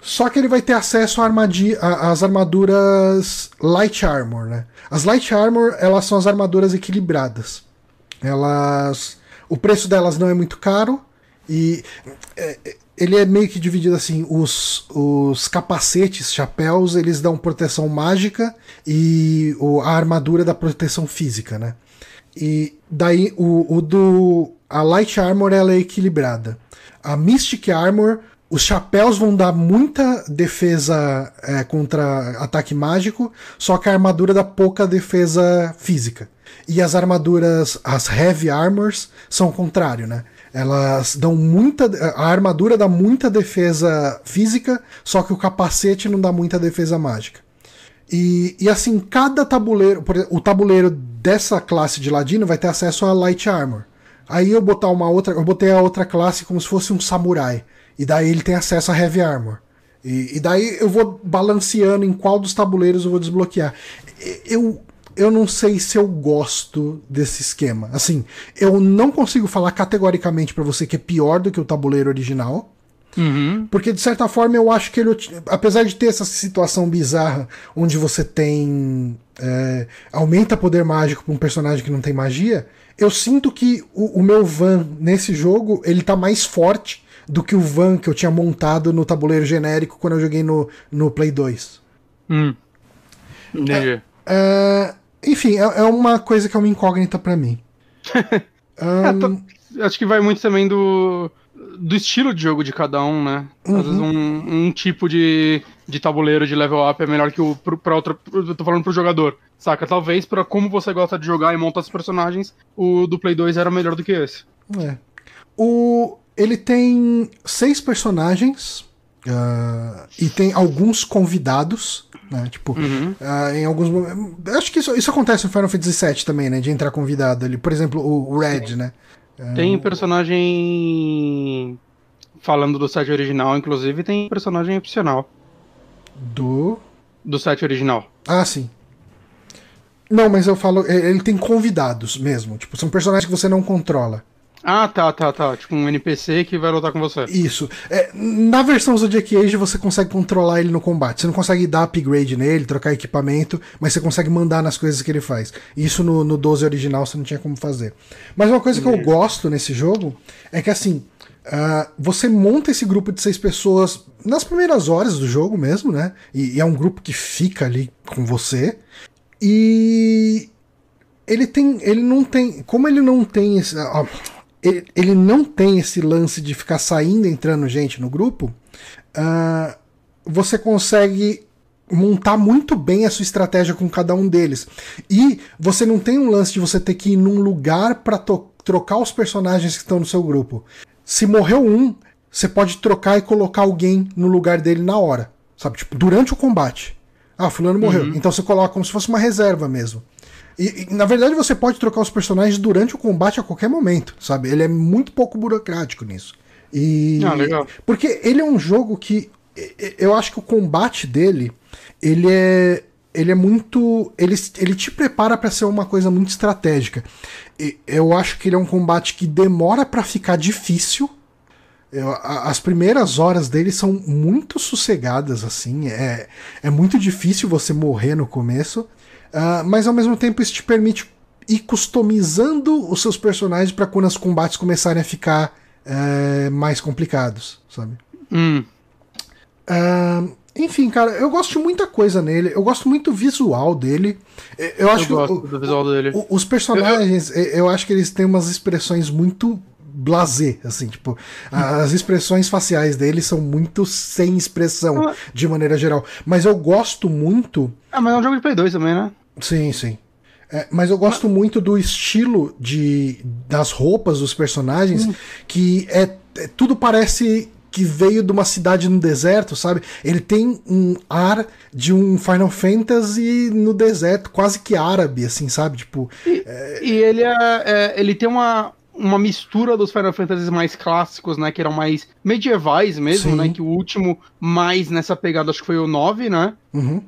Só que ele vai ter acesso às armaduras Light Armor, né? As Light Armor, elas são as armaduras equilibradas. Elas... O preço delas não é muito caro e é, ele é meio que dividido assim, os, os capacetes, chapéus, eles dão proteção mágica e o, a armadura dá proteção física, né? E daí o, o do a Light Armor ela é equilibrada. A Mystic Armor, os chapéus vão dar muita defesa é, contra ataque mágico, só que a armadura dá pouca defesa física. E as armaduras, as Heavy Armors, são o contrário, né? Elas dão muita. A armadura dá muita defesa física, só que o capacete não dá muita defesa mágica. E, e assim, cada tabuleiro. o tabuleiro dessa classe de ladino vai ter acesso a light armor. Aí eu botar uma outra. Eu botei a outra classe como se fosse um samurai. E daí ele tem acesso a heavy armor. E, e daí eu vou balanceando em qual dos tabuleiros eu vou desbloquear. Eu, eu não sei se eu gosto desse esquema. Assim, eu não consigo falar categoricamente para você que é pior do que o tabuleiro original. Uhum. Porque, de certa forma, eu acho que ele. Apesar de ter essa situação bizarra onde você tem. É, aumenta poder mágico pra um personagem que não tem magia, eu sinto que o, o, meu Van nesse jogo ele tá mais forte do que o Van que eu tinha montado no tabuleiro genérico quando eu joguei no, no Play 2. Hum. Entendi. É, é, enfim, é, é uma coisa que é uma incógnita para mim. um... é, acho que vai muito também do, do estilo de jogo de cada um, né? Uhum. Às vezes uhum. um, um, tipo de, de tabuleiro de level up é melhor que o pra outra. Eu tô falando pro jogador. Saca? Talvez para como você gosta de jogar e montar os personagens, o do Play 2 era melhor do que esse. É. O, ele tem seis personagens uh, e tem alguns convidados né? Tipo, uhum. uh, em alguns momentos. Acho que isso, isso acontece no Final Fantasy VII também, né? De entrar convidado ali. Por exemplo, o, Red, Sim. né? Tem personagem. Falando do set original, inclusive, tem personagem opcional. Do. Do set original. Ah, sim. Não, mas eu falo. Ele tem convidados mesmo. Tipo, são personagens que você não controla. Ah, tá, tá, tá. Tipo um NPC que vai lutar com você. Isso. É, na versão Zodiac Age você consegue controlar ele no combate. Você não consegue dar upgrade nele, trocar equipamento, mas você consegue mandar nas coisas que ele faz. Isso no, no 12 original você não tinha como fazer. Mas uma coisa que eu gosto nesse jogo é que assim. Uh, você monta esse grupo de seis pessoas nas primeiras horas do jogo mesmo, né? E, e é um grupo que fica ali com você. E ele tem. Ele não tem. Como ele não tem esse. Ó, ele, ele não tem esse lance de ficar saindo entrando gente no grupo. Uh, você consegue montar muito bem a sua estratégia com cada um deles. E você não tem um lance de você ter que ir num lugar para trocar os personagens que estão no seu grupo. Se morreu um, você pode trocar e colocar alguém no lugar dele na hora. Sabe? Tipo, durante o combate. Ah, fulano morreu. Uhum. Então você coloca como se fosse uma reserva mesmo. E, e, na verdade você pode trocar os personagens durante o combate a qualquer momento, sabe? Ele é muito pouco burocrático nisso. E ah, legal. porque ele é um jogo que eu acho que o combate dele, ele é ele é muito ele, ele te prepara para ser uma coisa muito estratégica. Eu acho que ele é um combate que demora para ficar difícil. Eu, as primeiras horas dele são muito sossegadas, assim. É, é muito difícil você morrer no começo. Uh, mas ao mesmo tempo isso te permite ir customizando os seus personagens para quando os combates começarem a ficar uh, mais complicados, sabe? Hum. Uh, enfim, cara, eu gosto de muita coisa nele. Eu gosto muito do visual dele. Eu acho eu que o, do visual dele. O, os personagens, eu, eu... eu acho que eles têm umas expressões muito blazer, assim, tipo, as expressões faciais dele são muito sem expressão, de maneira geral. Mas eu gosto muito. Ah, mas é um jogo de Play 2 também, né? Sim, sim. É, mas eu gosto mas... muito do estilo de das roupas dos personagens, hum. que é, é, tudo parece que veio de uma cidade no deserto, sabe? Ele tem um ar de um Final Fantasy no deserto, quase que árabe, assim, sabe? Tipo. E, é... e ele é, é, ele tem uma, uma mistura dos Final Fantasy mais clássicos, né? Que eram mais medievais mesmo, Sim. né? Que o último mais nessa pegada acho que foi o 9, né? Uhum.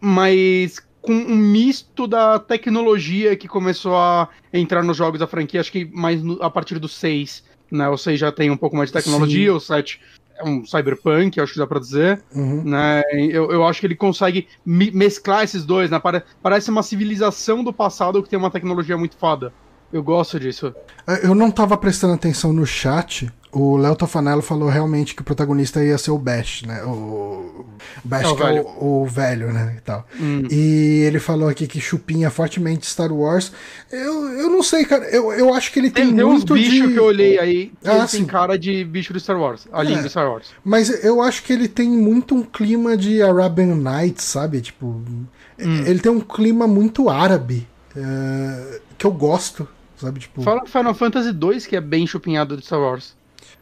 Mas com um misto da tecnologia que começou a entrar nos jogos da franquia, acho que mais no, a partir do 6, né? O 6 já tem um pouco mais de tecnologia, Sim. o 7 é um cyberpunk, acho que dá pra dizer, uhum. né? Eu, eu acho que ele consegue mesclar esses dois, né? Parece uma civilização do passado que tem uma tecnologia muito foda. Eu gosto disso. É, eu não tava prestando atenção no chat. O Léo Tofanello falou realmente que o protagonista ia ser o Bash, né? O Bash é o, que velho. É o, o, velho, né? E, tal. Hum. e ele falou aqui que chupinha fortemente Star Wars. Eu, eu não sei, cara. Eu, eu acho que ele tem, tem muito uns bichos de... que eu olhei aí que ah, tem cara de bicho do Star Wars. A é, do Star Wars. Mas eu acho que ele tem muito um clima de Arabian Nights, sabe? Tipo... Hum. Ele tem um clima muito árabe. Uh, que eu gosto. Sabe, tipo... Fala Final Fantasy 2 que é bem chupinhado de Star Wars.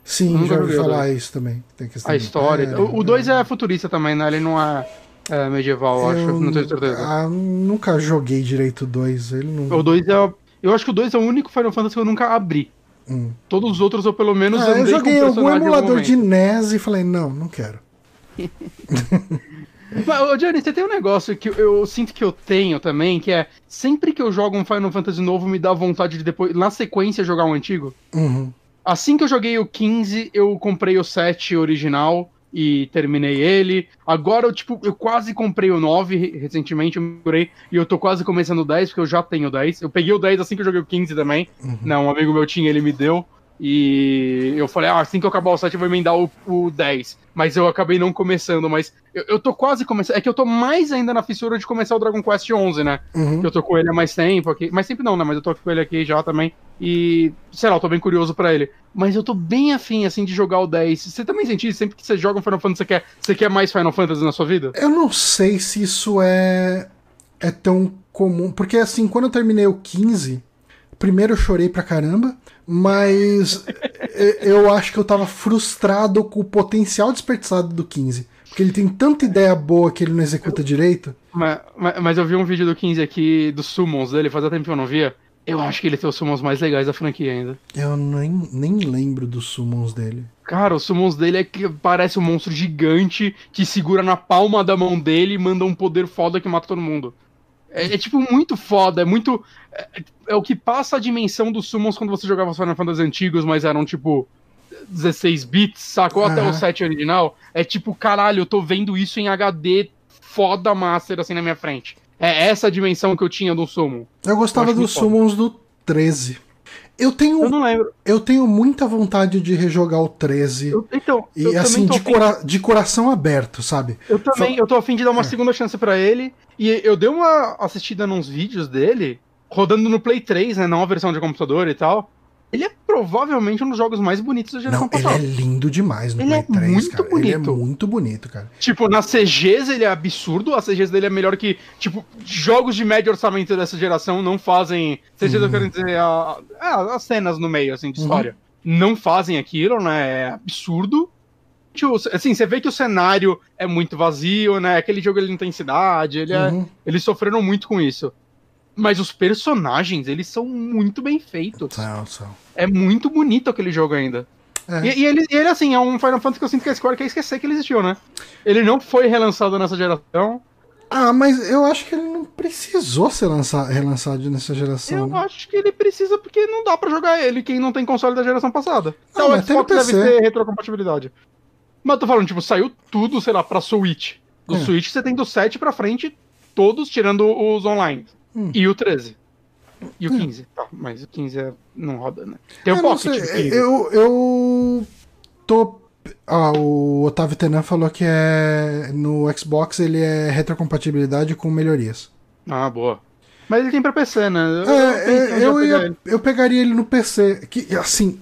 Sim, já ouvi falar isso também. a história. É, o 2 é... é... futurista também, né? Ele não é, é medieval, eu acho. Não tenho certeza. Ah, nunca joguei direito o 2. Ele não... O 2 é. Eu acho que o 2 é o único Final Fantasy que eu nunca abri. Hum. Todos os outros eu pelo menos ah, eu joguei algum emulador de NES e falei, não, não quero. Mas, Johnny, você tem um negócio que eu, eu, sinto que eu tenho também, que é sempre que eu jogo um Final Fantasy novo, me dá vontade de depois, na sequência, jogar um antigo. Uhum. Assim que eu joguei o 15, eu comprei o 7 original e terminei ele. Agora eu, tipo, eu quase comprei o 9 recentemente, eu comprei, e eu tô quase começando o 10, porque eu já tenho o 10. Eu peguei o 10 assim que eu joguei o 15 também. Uhum. Não, um amigo meu tinha, ele me deu. E eu falei, ah, assim que eu acabar o 7 eu vou emendar o, o 10. Mas eu acabei não começando, mas eu, eu tô quase começando. É que eu tô mais ainda na fissura de começar o Dragon Quest 11, né? Uhum. Que eu tô com ele há mais tempo aqui. Mas sempre não, né? Mas eu tô com ele aqui já também. E, sei lá, eu tô bem curioso para ele. Mas eu tô bem afim, assim, de jogar o 10. Você também sente isso? Sempre que você joga um Final Fantasy, você quer, você quer mais Final Fantasy na sua vida? Eu não sei se isso é, é tão comum. Porque, assim, quando eu terminei o 15, primeiro eu chorei pra caramba. Mas eu acho que eu tava frustrado com o potencial desperdiçado do 15. Porque ele tem tanta ideia boa que ele não executa direito. Mas, mas, mas, eu vi um vídeo do 15 aqui dos summons dele, fazia tempo que eu não via. Eu acho que ele tem os summons mais legais da franquia ainda. Eu nem, nem lembro dos summons dele. Cara, os summons dele é que parece um monstro gigante que segura na palma da mão dele e manda um poder foda que mata todo mundo. É, é, tipo muito foda, é muito. É, é, o que passa a dimensão dos summons quando você jogava os Final Fantasy antigos, mas eram tipo 16 bits, sacou? Uhum. Até o 7 original. É tipo, caralho, eu tô vendo isso em HD foda master assim na minha frente. É essa a dimensão que eu tinha do summon. Eu gostava eu dos summons do 13. Eu tenho. Eu não lembro. Eu tenho muita vontade de rejogar o 13. Eu, então. E assim, de, cora de, coração aberto, sabe? Eu também, eu tô afim de dar uma é. segunda chance para ele. E eu dei uma assistida nos vídeos dele, rodando no Play 3, né? Não a versão de computador e tal. Ele é provavelmente um dos jogos mais bonitos da geração Não, ele passada. é lindo demais no Ele é Play 3, muito cara. Ele é bonito. muito bonito, cara. Tipo, nas CGs ele é absurdo, as CGs dele é melhor que, tipo, jogos de médio orçamento dessa geração não fazem. CGs eu quero dizer, a, a- as cenas no meio, assim, de Uhum. história. Não fazem aquilo, né? É absurdo. Tipo, assim, você vê que o cenário é muito vazio, né? Aquele jogo ele não tem cidade, ele é, Uhum. eles sofreram muito com isso. Mas os personagens, eles são muito bem feitos. São, são. É muito bonito aquele jogo ainda. É. E, e ele, ele, assim, é um Final Fantasy que eu sinto que a Square quer esquecer que ele existiu, né? Ele não foi relançado nessa geração. Ah, mas eu acho que ele não precisou ser lança- relançado nessa geração. Eu né? acho que ele precisa porque não dá pra jogar ele quem não tem console da geração passada. Ah, Então o tem no Xbox deve ter retrocompatibilidade. Mas eu tô falando, tipo, saiu tudo, sei lá, pra Switch. Do É. Switch você tem do 7 pra frente, todos tirando os online. Hum. E o 13. E o 15. Tá, mas o 15 é... não roda, né? Tem o Eu Pocket. sei, o 15. eu, eu tô. Ah, o Otávio Tenan falou que é no Xbox ele é retrocompatibilidade com melhorias. Ah, boa. Mas ele tem pra PC, né? Eu, É, pensei em é, eu, ia, eu pegaria ele no PC. Que, assim,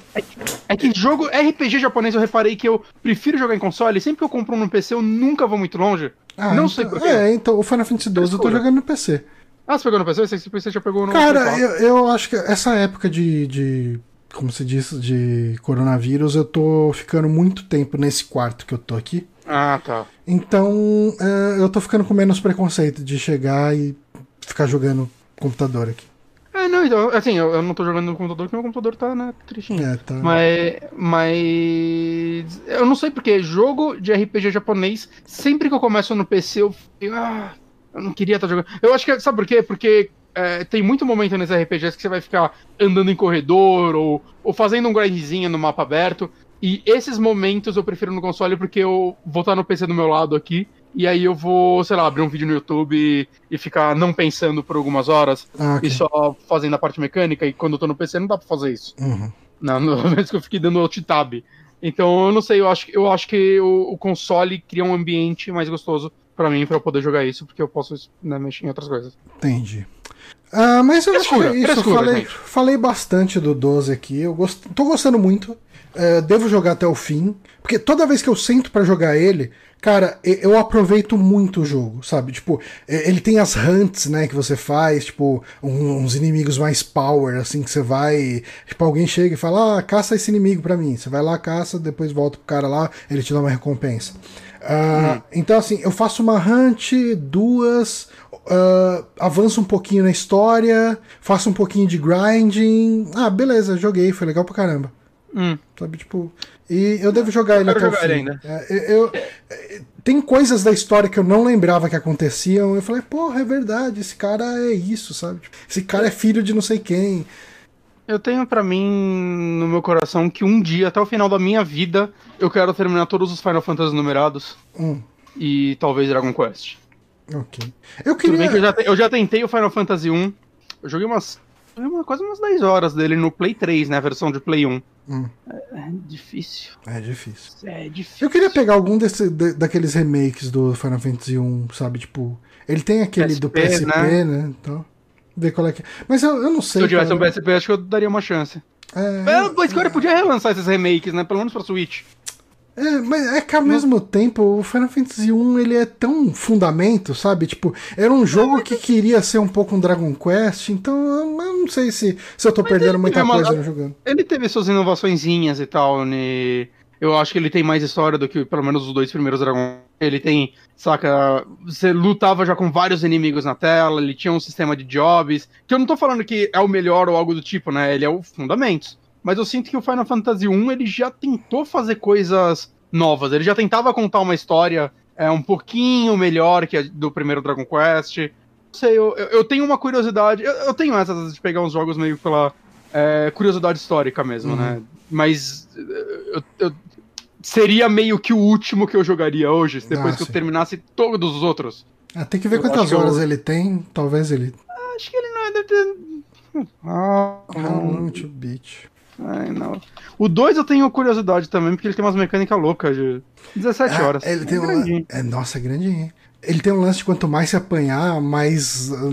É que jogo RPG japonês eu reparei que eu prefiro jogar em console. Sempre que eu compro um no PC, eu nunca vou muito longe. ah, não então, sei porquê. É, então o Final Fantasy XII eu tô jogando no PC. Ah, você pegou no PC? Que você já pegou no Cara, eu, 4. eu acho que essa época de, de. Como se diz, de coronavírus, eu tô ficando muito tempo nesse quarto que eu tô aqui. Ah, tá. Então, é, eu tô ficando com menos preconceito de chegar e ficar jogando computador aqui. É, não, então, assim, eu, eu não tô jogando no computador porque meu computador tá, né, tristinho. É, tá. Mas, mas. Eu não sei porque jogo de RPG japonês, sempre que eu começo no PC, eu. eu ah, eu não queria estar jogando. Eu acho que. Sabe por quê? Porque é, tem muito momento nesses RPGs que você vai ficar andando em corredor ou, ou fazendo um grindzinho no mapa aberto. E esses momentos eu prefiro no console porque eu vou estar no PC do meu lado aqui. E aí eu vou, sei lá, abrir um vídeo no YouTube e, e ficar não pensando por algumas horas Ah, ok. e só fazendo a parte mecânica. E quando eu tô no PC não dá pra fazer isso. Uhum. Não, que eu fiquei dando alt tab. Então, eu não sei, eu acho, eu acho que o, o console cria um ambiente mais gostoso pra mim, pra eu poder jogar isso, porque eu posso né, mexer em outras coisas. Entendi. Ah, mas eu acho que Frescura, é isso. Frescura, falei, falei bastante do 12 aqui. Eu gost... tô gostando muito. É, devo jogar até o fim. Porque toda vez que eu sento pra jogar ele, cara, eu aproveito muito o jogo, sabe? Tipo, ele tem as hunts, né, que você faz, tipo, uns inimigos mais power, assim, que você vai. Tipo, alguém chega e fala, ah, caça esse inimigo pra mim. Você vai lá, caça, depois volta pro cara lá, ele te dá uma recompensa. Ah, Então, assim, eu faço uma hunt, duas, ah, avanço um pouquinho na história, faço um pouquinho de grinding. Ah, beleza, joguei, foi legal pra caramba. Hum. Sabe, tipo. E eu devo jogar ele quero até o fim. ele ainda. É, eu, é, tem coisas da história que eu não lembrava que aconteciam. Eu falei, porra, é verdade, esse cara é isso, sabe? Tipo, esse cara é filho de não sei quem. Eu tenho pra mim no meu coração que um dia, até o final da minha vida, eu quero terminar todos os Final Fantasy numerados Hum, e talvez Dragon Quest. ok. Eu Tudo bem queria. que eu já, eu já tentei o Final Fantasy 1. Eu joguei umas. uma- quase umas 10 horas dele no Play 3, né? A versão de Play 1. Hum. É difícil. É difícil. É difícil. Eu queria pegar algum desse, da- daqueles remakes do Final Fantasy 1, sabe? Tipo, ele tem aquele do PSP, PSP, né? Então, ver qual é que é. Mas eu, eu não sei. Se eu tivesse um. PSP, acho que eu daria uma chance. É, É, a Square podia relançar esses remakes, né? Pelo menos pra Switch. É, mas é que ao mesmo tempo o Final Fantasy 1 ele é tão fundamento, sabe? Tipo, era um jogo que queria ser um pouco um Dragon Quest, então eu não sei se, se eu tô perdendo ele muita uma- coisa no jogando. Ele teve suas inovaçõezinhas e tal, né? Eu acho que ele tem mais história do que pelo menos os dois primeiros Dragon. Ele tem, saca, você lutava já com vários inimigos na tela, ele tinha um sistema de jobs, que eu não tô falando que é o melhor ou algo do tipo, né? Ele é o fundamentos. Mas eu sinto que o Final Fantasy 1 ele já tentou fazer coisas novas. Ele já tentava contar uma história é, um pouquinho melhor que a do primeiro Dragon Quest. Não sei, eu, eu tenho uma curiosidade. Eu, eu tenho essas de pegar uns jogos meio pela é, curiosidade histórica mesmo, Uhum. né? Mas eu, eu- seria meio que o último que eu jogaria hoje, depois Ah, que eu sim. terminasse todos os outros. Ah, tem que ver Eu quantas que eu- horas ele tem, talvez ele. Acho que ele não é. Deve ter... Ah, How long to beat. Ai, não. O 2 eu tenho curiosidade também, porque ele tem umas mecânicas loucas de 17 Ah, horas. ele tem é um, grandinho. é, nossa, é grandinho. Ele tem um lance de quanto mais se apanhar, mais hum,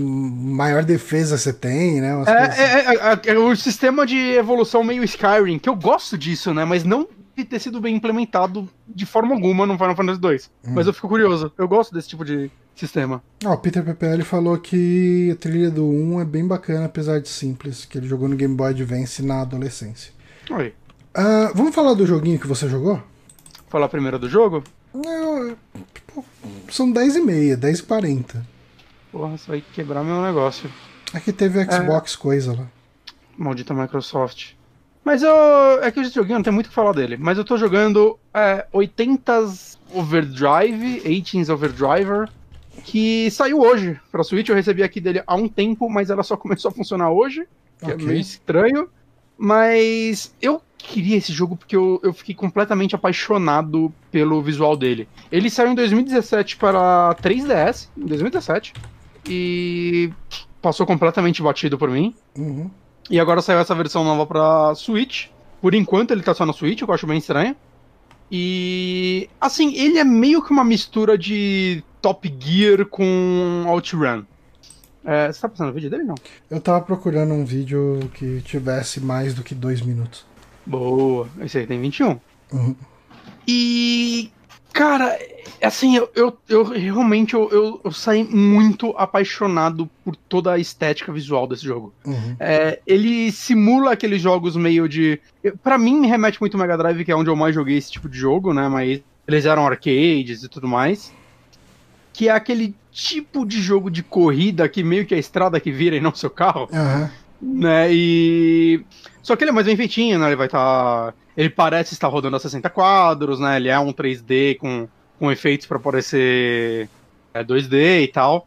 maior defesa você tem, né? É, coisas assim. é, é, é, é o sistema de evolução meio Skyrim, que eu gosto disso, né? Mas não de ter sido bem implementado de forma alguma no Final Fantasy 2. Hum. Mas eu fico curioso. Eu gosto desse tipo de sistema. Ó, o Peter PPL falou que a trilha do 1 é bem bacana, apesar de simples, que ele jogou no Game Boy Advance na adolescência. Oi. Ah, vamos falar do joguinho que você jogou? Falar primeiro do jogo? Não, tipo, são 10 e meia, 10 e 40. Porra, isso vai quebrar meu negócio. Aqui teve Xbox coisa lá. Maldita Microsoft. Mas eu. É que esse joguinho não tem muito o que falar dele. Mas eu tô jogando é, 80s Overdrive, 18s Overdriver, que saiu hoje pra Switch. Eu recebi aqui dele há um tempo, mas ela só começou a funcionar hoje. Que Ok. é meio estranho. Mas eu queria esse jogo porque eu, eu fiquei completamente apaixonado pelo visual dele. Ele saiu em 2017 para 3DS, em 2017. E passou completamente batido por mim. Uhum. E agora saiu essa versão nova pra Switch. Por enquanto ele tá só na Switch, o que eu acho bem estranho. E assim, ele é meio que uma mistura de Top Gear com OutRun. É, você tá passando o vídeo dele não? Eu tava procurando um vídeo que tivesse mais do que 2 minutos. Boa, esse aí tem 21. Uhum. E cara, assim, eu, eu, eu realmente eu, eu, eu saí muito apaixonado por toda a estética visual desse jogo. Uhum. É, ele simula aqueles jogos meio de. Pra mim, me remete muito ao Mega Drive, que é onde eu mais joguei esse tipo de jogo, né? Mas eles eram arcades e tudo mais. Que é aquele tipo de jogo de corrida que meio que é a estrada que vira e não seu carro, Aham. né? E. Só que ele é mais bem feitinho, né? Ele vai estar. Ele parece estar rodando a 60 quadros, né? Ele é um 3D com, com efeitos pra parecer é, 2D e tal.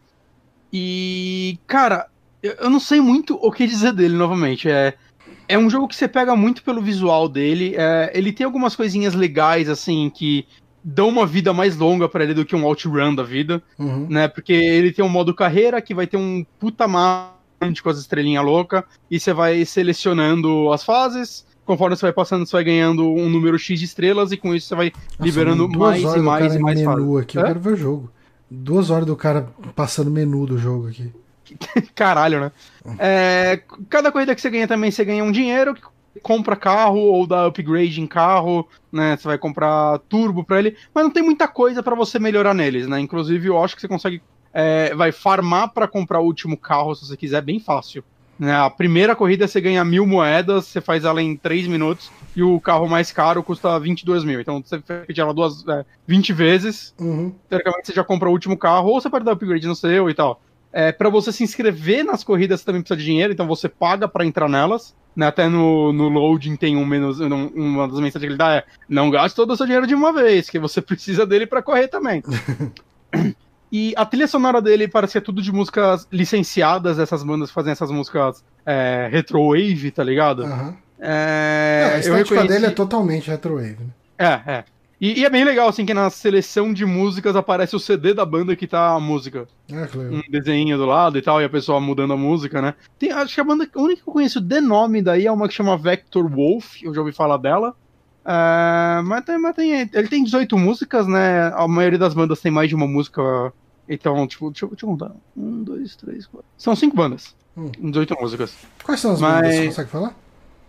E, cara, eu, eu não sei muito o que dizer dele novamente. É, é um jogo que você pega muito pelo visual dele. é, ele tem algumas coisinhas legais, assim, que dão uma vida mais longa pra ele do que um outrun da vida Uhum. né? Porque ele tem um modo carreira que vai ter um puta mapa com as estrelinhas loucas e você vai selecionando as fases. Conforme você vai passando, você vai ganhando um número X de estrelas e com isso você vai Nossa, liberando mais e mais e mais menu aqui, eu Hã? quero ver o jogo. Duas horas do cara passando menu do jogo aqui. Caralho, né? É, cada corrida que você ganha também, você ganha um dinheiro, que compra carro ou dá upgrade em carro, né? Você vai comprar turbo pra ele, mas não tem muita coisa pra você melhorar neles, né? Inclusive, eu acho que você consegue. é, vai farmar pra comprar o último carro se você quiser, bem fácil. Né? A primeira corrida você ganha mil moedas, você faz ela em 3 minutos, e o carro mais caro custa 22 mil. Então você pede ela duas, é, 20 vezes, Uhum. teoricamente você já compra o último carro, ou você pode dar upgrade no seu e tal. É, para você se inscrever nas corridas você também precisa de dinheiro, então você paga pra entrar nelas. Né? Até no, no loading tem um menos, um- uma das mensagens que ele dá é não gaste todo o seu dinheiro de uma vez, que você precisa dele pra correr também. e a trilha sonora dele é tudo de músicas licenciadas, essas bandas que fazem essas músicas é, retrowave, tá ligado? Aham. É, Não, a estética reconheci- dele é totalmente retrowave. Né? é, é. E, e é bem legal, assim, que na seleção de músicas aparece o CD da banda que tá a música. Ah, que legal. Um desenho do lado e tal, e a pessoa mudando a música, né? Tem, acho que a banda a única que eu conheço de nome daí é uma que chama Vector Wolf, eu já ouvi falar dela. É, mas tem, mas tem- ele tem 18 músicas, né? A maioria das bandas tem mais de uma música. Então, tipo, deixa, eu- deixa eu contar. Um, dois, três, quatro. São cinco bandas. Hum. 18 músicas. Quais são as Mas- bandas? Você consegue falar?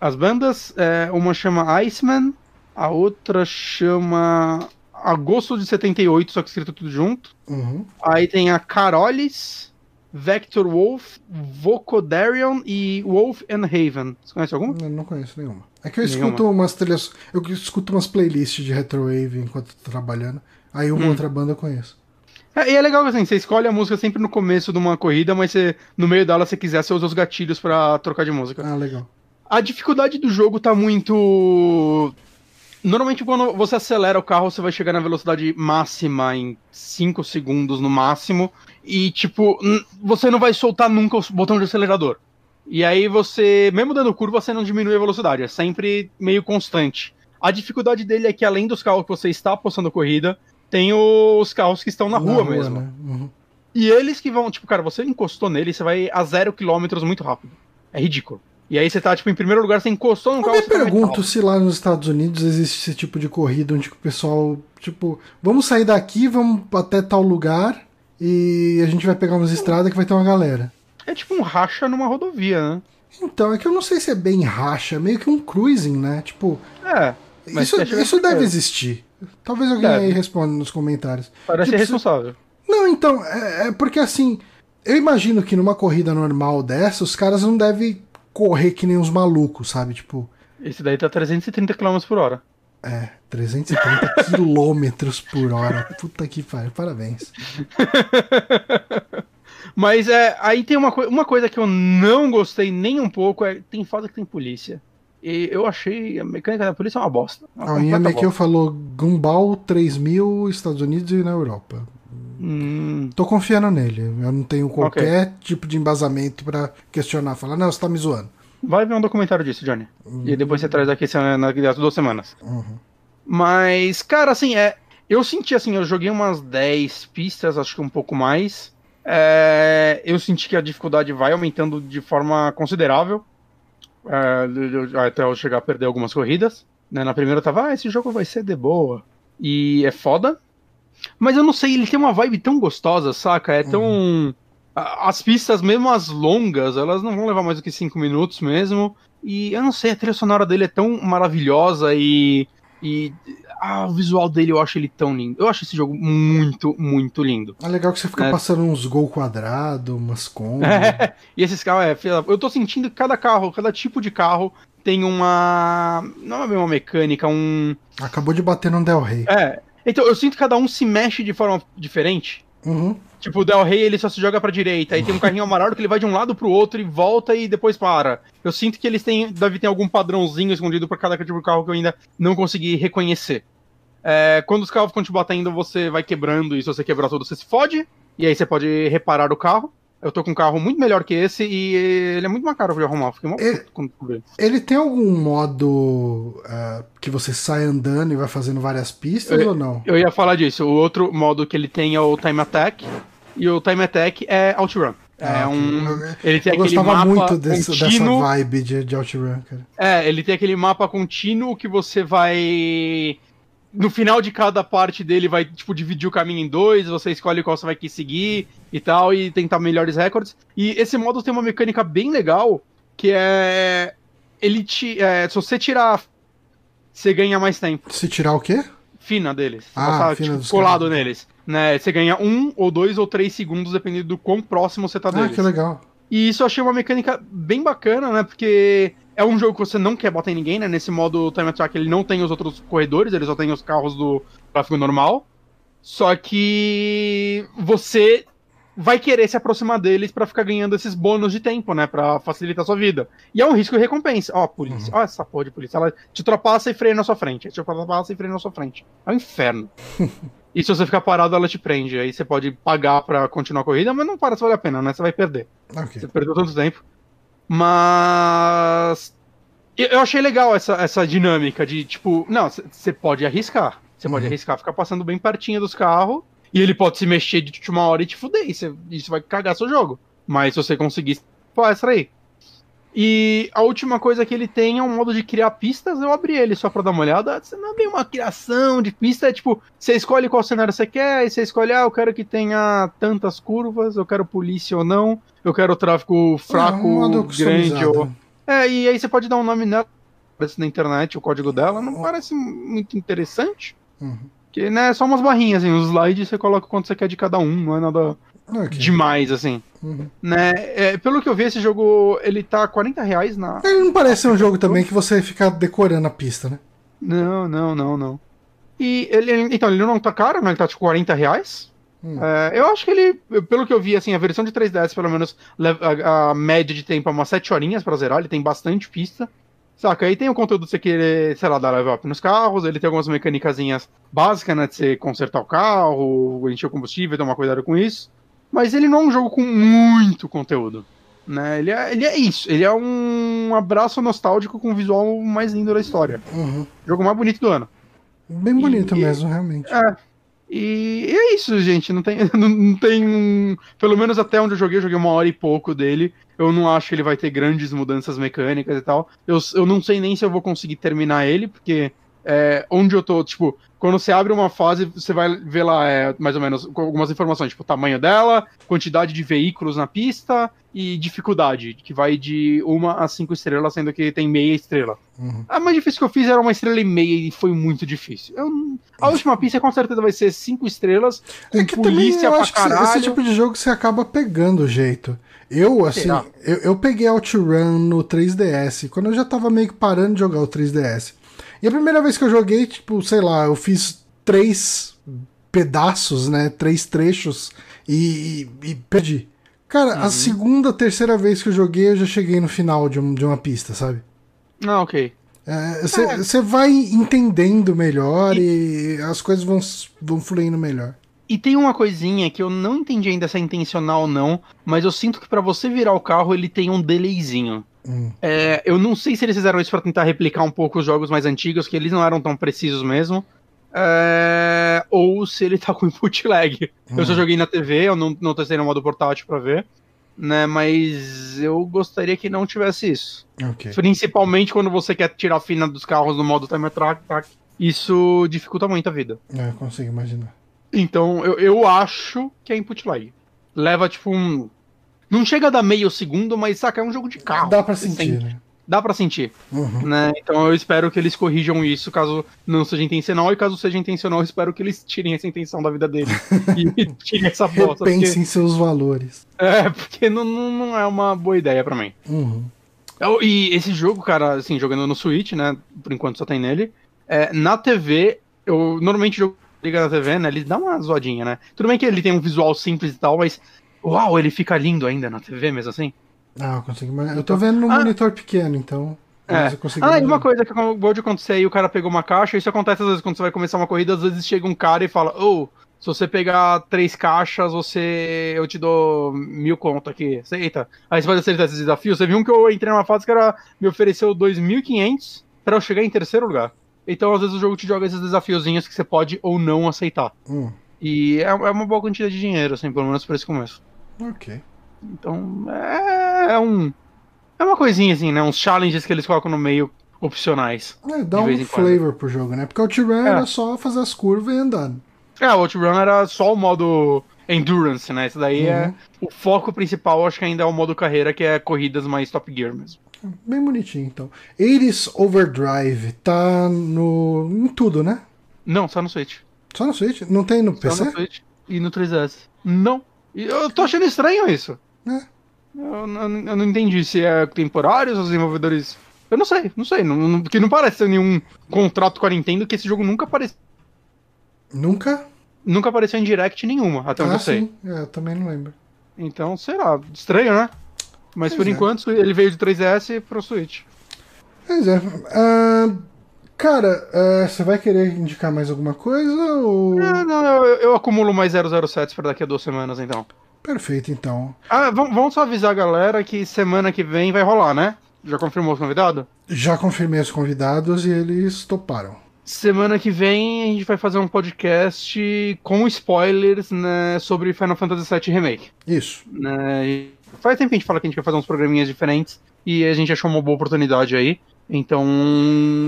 As bandas, é, uma chama Iceman, a outra chama Agosto de 78, só que escrito tudo junto. Uhum. Aí tem a Carolis, Vector Wolf, Vocodarion e Wolf and Haven. Você conhece alguma? Eu não conheço nenhuma. É que eu Nenhuma. escuto umas trilhas. Eu escuto umas playlists de retrowave enquanto tô trabalhando. Aí uma Hum. outra banda eu conheço. É, e é legal que assim, você escolhe a música sempre no começo de uma corrida, mas você, no meio dela, se quiser, você usa os gatilhos pra trocar de música. Ah, legal. A dificuldade do jogo tá muito. Normalmente, quando você acelera o carro, você vai chegar na velocidade máxima em 5 segundos no máximo. E, tipo, você não vai soltar nunca o botão de acelerador. E aí você, mesmo dando curva, você não diminui a velocidade. É sempre meio constante. A dificuldade dele é que, além dos carros que você está apostando corrida, tem os carros que estão na, rua, mesmo. né? Uhum. E eles que vão, tipo, cara, você encostou nele, você vai a zero quilômetros muito rápido. É ridículo. E aí você tá, tipo, em primeiro lugar, você encostou no Eu carro. me você tá pergunto se lá nos Estados Unidos existe esse tipo de corrida onde o pessoal, tipo, vamos sair daqui, vamos até tal lugar e a gente vai pegar umas estradas que vai ter uma galera. É tipo um racha numa rodovia, né? Então, é que eu não sei se é bem racha, é meio que um cruising, né? Tipo, É. Isso, isso deve existir. Talvez alguém Deve. aí responda nos comentários. Parece Tipo, responsável. Não, então, é, é porque assim, eu imagino que numa corrida normal dessa, os caras não devem correr que nem uns malucos, sabe? Tipo, Esse daí tá 330 km por hora. é, 330 quilômetros por hora. Puta que pariu, parabéns. Mas é, aí tem uma, coi- uma coisa que eu não gostei nem um pouco, é tem fase que tem polícia. E eu achei a mecânica da polícia uma bosta. Uma A Yamakeu bosta. falou Gumball 3000 Estados Unidos e na Europa. Hum, Tô confiando nele. Eu não tenho qualquer tipo de embasamento pra questionar. Falar, não, você tá me zoando. vai ver um documentário disso, Johnny. E depois você traz aqui se- na- nas duas semanas. Uhum. Mas, cara, assim, é. Eu senti assim, eu joguei umas 10 pistas, acho que um pouco mais. É, eu senti que a dificuldade vai aumentando de forma considerável. É, até eu chegar a perder algumas corridas. né? Na primeira eu tava, ah, esse jogo vai ser de boa. E é foda. Mas eu não sei, ele tem uma vibe tão gostosa, saca? É tão. a- As pistas, mesmo as longas, elas não vão levar mais do que 5 minutos mesmo. E eu não sei, a trilha sonora dele é tão maravilhosa e. E. Ah, o visual dele eu acho ele tão lindo. Eu acho esse jogo muito, muito lindo. É legal que você fica É. passando uns gol quadrado, umas combos. e esses carros, é, eu tô sentindo que cada carro, cada tipo de carro tem uma. Não é bem uma mecânica, um. Acabou de bater no Del Rey. É. Então, eu sinto que cada um se mexe de forma diferente. Uhum. Tipo, o Del Rey ele só se joga pra direita, aí tem um carrinho amarelo que ele vai de um lado pro outro e volta e depois para. Eu sinto que eles têm, deve ter algum padrãozinho escondido pra cada tipo de carro que eu ainda não consegui reconhecer. É, quando os carros ficam te batendo, você vai quebrando, e se você quebrar tudo, você se fode, e aí você pode reparar o carro. Eu tô com um carro muito melhor que esse e ele é muito mais caro de arrumar. Fiquei É- puto quando vi. Ele tem algum modo ah, que você sai andando e vai fazendo várias pistas Eu- ou não? Eu ia falar disso. O outro modo que ele tem é o Time Attack, e o Time Attack é Outrun. É Ah, um. eu- Ele tem Eu aquele gostava mapa muito desse- dessa vibe de, de OutRun, cara. É, ele tem aquele mapa contínuo que você vai. No final de cada parte dele vai, tipo, dividir o caminho em dois, você escolhe qual você vai seguir e tal, e tentar melhores recordes. E esse modo tem uma mecânica bem legal, que é. Ele te. é, se você tirar. Você ganha mais tempo. Se tirar o quê? Fina deles. Ah, passar, fina tipo, dos colado caras. neles. Né? Você ganha um ou dois ou três segundos, dependendo do quão próximo você tá Ah, deles. que legal. E isso eu achei uma mecânica bem bacana, né? Porque é um jogo que você não quer bater em ninguém, né? Nesse modo Time Attack ele não tem os outros corredores, ele só tem os carros do tráfego normal. Só que você vai querer se aproximar deles pra ficar ganhando esses bônus de tempo, né? Pra facilitar a sua vida. E é um risco e recompensa. Ó, polícia. Ó, essa porra de polícia. Ela te ultrapassa e freia na sua frente. Te ultrapassa e freia na sua frente. É um inferno. e se você ficar parado, ela te prende. Aí você pode pagar pra continuar a corrida, mas não para se vale a pena, né? Você vai perder. Ok. Você perdeu tanto tempo. Mas. Eu achei legal essa, essa dinâmica de, tipo, não, você pode arriscar. Você pode Uhum. arriscar ficar passando bem pertinho dos carros. E ele pode se mexer de última hora e te fuder. E isso vai cagar seu jogo. Mas se você conseguir, palestra aí. E a última coisa que ele tem é um modo de criar pistas. Eu abri ele só pra dar uma olhada. Você não bem uma criação de pista. É tipo, você escolhe qual cenário você quer. E você escolhe, ah, eu quero que tenha tantas curvas. Eu quero polícia ou não. Eu quero tráfego fraco, É, um grande ou. É, e aí você pode dar um nome nela. Aparece na internet o código dela. Não parece muito interessante. Uhum. Que, né, é só umas barrinhas, assim. Os slides você coloca quanto você quer de cada um. Não é nada Ok. demais, assim. Uhum. Né? É, pelo que eu vi, esse jogo, ele tá 40 reais na... Ele não parece ser um jogo também que você fica decorando a pista, né? Não, não, não, não. E ele, então, ele não tá caro, né? Ele tá tipo 40 reais. Hum. É, eu acho que ele, pelo que eu vi, assim, a versão de 3DS, pelo menos, a, a média de tempo é umas 7 horinhas pra zerar, ele tem bastante pista. Saca? Aí tem o conteúdo de você querer, sei lá, dar level up nos carros, ele tem algumas mecânicazinhas básicas, né? De você consertar o carro, encher o combustível, tomar cuidado com isso. Mas ele não é um jogo com muito conteúdo. Né? Ele, é, ele é isso, ele é um abraço nostálgico com o visual mais lindo da história. Uhum. Jogo mais bonito do ano. Bem bonito E- mesmo, realmente. É. E é isso, gente. Não tem, não, não tem um. Pelo menos até onde eu joguei, eu joguei uma hora e pouco dele. Eu não acho que ele vai ter grandes mudanças mecânicas e tal. Eu, eu não sei nem se eu vou conseguir terminar ele, porque é, onde eu tô, tipo, quando você abre uma fase, você vai ver lá é, mais ou menos algumas informações, tipo, tamanho dela, quantidade de veículos na pista e dificuldade, que vai de uma a cinco estrelas, sendo que tem meia estrela. Uhum. A mais difícil que eu fiz era uma estrela e meia e foi muito difícil. Eu, a última pista com certeza vai ser cinco estrelas, com É que também polícia eu pra acho que caralho. esse tipo de jogo você acaba pegando o jeito. Eu, assim, eu, eu peguei OutRun no 3DS, quando eu já tava meio que parando de jogar o 3DS. E a primeira vez que eu joguei, tipo, sei lá, eu fiz três pedaços, né? Três trechos e, e, e perdi. Cara, Uhum. a segunda, terceira vez que eu joguei, eu já cheguei no final de, um- de uma pista, sabe? Ah, ok. Você vai entendendo melhor e, as coisas vão, vão fluindo melhor. E tem uma coisinha que eu não entendi ainda se é intencional ou não, mas eu sinto que pra você virar o carro ele tem um delayzinho. Hum. É, eu não sei se eles fizeram isso pra tentar replicar um pouco os jogos mais antigos, que eles não eram tão precisos mesmo. É, ou se ele tá com input lag. Eu só joguei na TV, eu não, não testei no modo portátil pra ver. Né, mas eu gostaria que não tivesse isso. Ok. Principalmente quando você quer tirar a fina dos carros no modo timer track, track. Isso dificulta muito a vida. É, eu consigo imaginar. Então, eu, eu acho que é input lag. Leva, tipo, um. Não chega a dar meio segundo, mas saca, é um jogo de carro. Dá pra sentir, sente. né? Dá pra sentir, Uhum. né? Então eu espero que eles corrijam isso, caso não seja intencional, e caso seja intencional, eu espero que eles tirem essa intenção da vida deles. e tirem essa bosta. Porque, Repensem seus valores. é, porque não, não, não é uma boa ideia pra mim. Uhum. Eu- E esse jogo, cara, assim, jogando no Switch, né? Por enquanto só tem nele. É, na TV, eu normalmente jogo liga na TV, né? Ele dá uma zoadinha, né? Tudo bem que ele tem um visual simples e tal, mas. Uau, ele fica lindo ainda na TV mesmo assim. Ah, eu consigo imaginar. Eu tô vendo no Ah. monitor pequeno, então. É. mas Ah, e uma coisa que acabou de acontecer aí, o cara pegou uma caixa, isso acontece às vezes quando você vai começar uma corrida, às vezes chega um cara e fala, ô, se você pegar três caixas, você. eu te dou mil conto aqui. Aceita. Aí você pode aceitar esse desafio. Você viu um que eu entrei numa fase que era. me ofereceu 2.500 pra eu chegar em terceiro lugar. Então, às vezes, o jogo te joga esses desafiozinhos que você pode ou não aceitar. Hum, E é, é uma boa quantidade de dinheiro, assim, pelo menos pra esse começo. Ok. Então, é, é um. É uma coisinha assim, né? Uns challenges que eles colocam no meio opcionais. É, dá um flavor pro jogo, né? Porque o T-Run É. era só fazer as curvas e andar. É, o Outrun era só o modo endurance, né? Isso daí é. O foco principal, acho que ainda é o modo carreira, que é corridas mais Top Gear mesmo. Bem bonitinho, então. Ares Overdrive tá no. em tudo, né? Não, só no Switch. Só no Switch? Não tem no Só PC? no Switch e no 3DS. Não. E eu tô achando estranho isso. É. Eu, não- eu não entendi se é temporário, se os desenvolvedores. Eu não sei, não sei. Não, não- porque não parece ter nenhum contrato com a Nintendo que esse jogo nunca apareceu. Nunca? Nunca apareceu em direct nenhuma, até onde ah, eu sei. sim. É, eu também não lembro. Então, será? Estranho, né? Mas Pois por é. enquanto ele veio de 3DS pro Switch. Pois é. Ah, cara, ah, você vai querer indicar mais alguma coisa? Ou... Ah, não, eu, eu acumulo mais 007 pra daqui a duas semanas, então. Perfeito, então. Ah, vamos, só avisar a galera que semana que vem vai rolar, né? Já confirmou os convidados? Já confirmei os convidados e eles toparam. Semana que vem a gente vai fazer um podcast com spoilers né, sobre Final Fantasy VII Remake. Isso. Né? Faz tempo que a gente fala que a gente quer fazer uns programinhas diferentes e a gente achou uma boa oportunidade aí. Então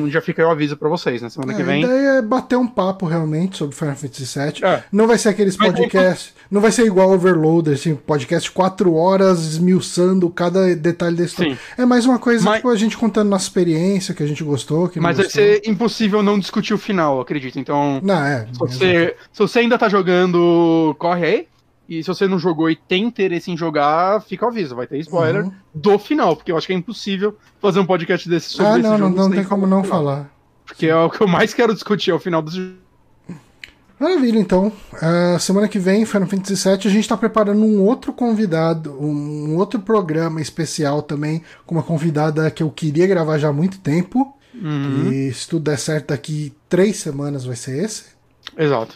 já fica aí o aviso pra vocês, né? Semana É, que a vem. ideia é bater um papo realmente sobre Final Fantasy VII. É. Não vai ser aqueles podcasts. Não vai ser igual Overloader, assim, podcast quatro horas esmiuçando cada detalhe da história. Sim. É mais uma coisa, Mas- tipo, a gente contando nossa experiência, que a gente gostou, que Mas vai ser impossível não discutir o final, acredito. Então, Não, é. se você, se você ainda tá jogando, corre aí. E se você não jogou e tem interesse em jogar, fica ao aviso, vai ter spoiler Uhum. do final, porque eu acho que é impossível fazer um podcast desse sobre Ah, esse não, não, jogo não sem tem como não falar. Porque é o que eu mais quero discutir, é o final desse jogo. Maravilha, então. Ah, semana que vem, Final Fantasy VII, a gente está preparando um outro convidado, um outro programa especial também, com uma convidada que eu queria gravar já há muito tempo. Uhum. E se tudo der certo, daqui três semanas vai ser esse. Exato.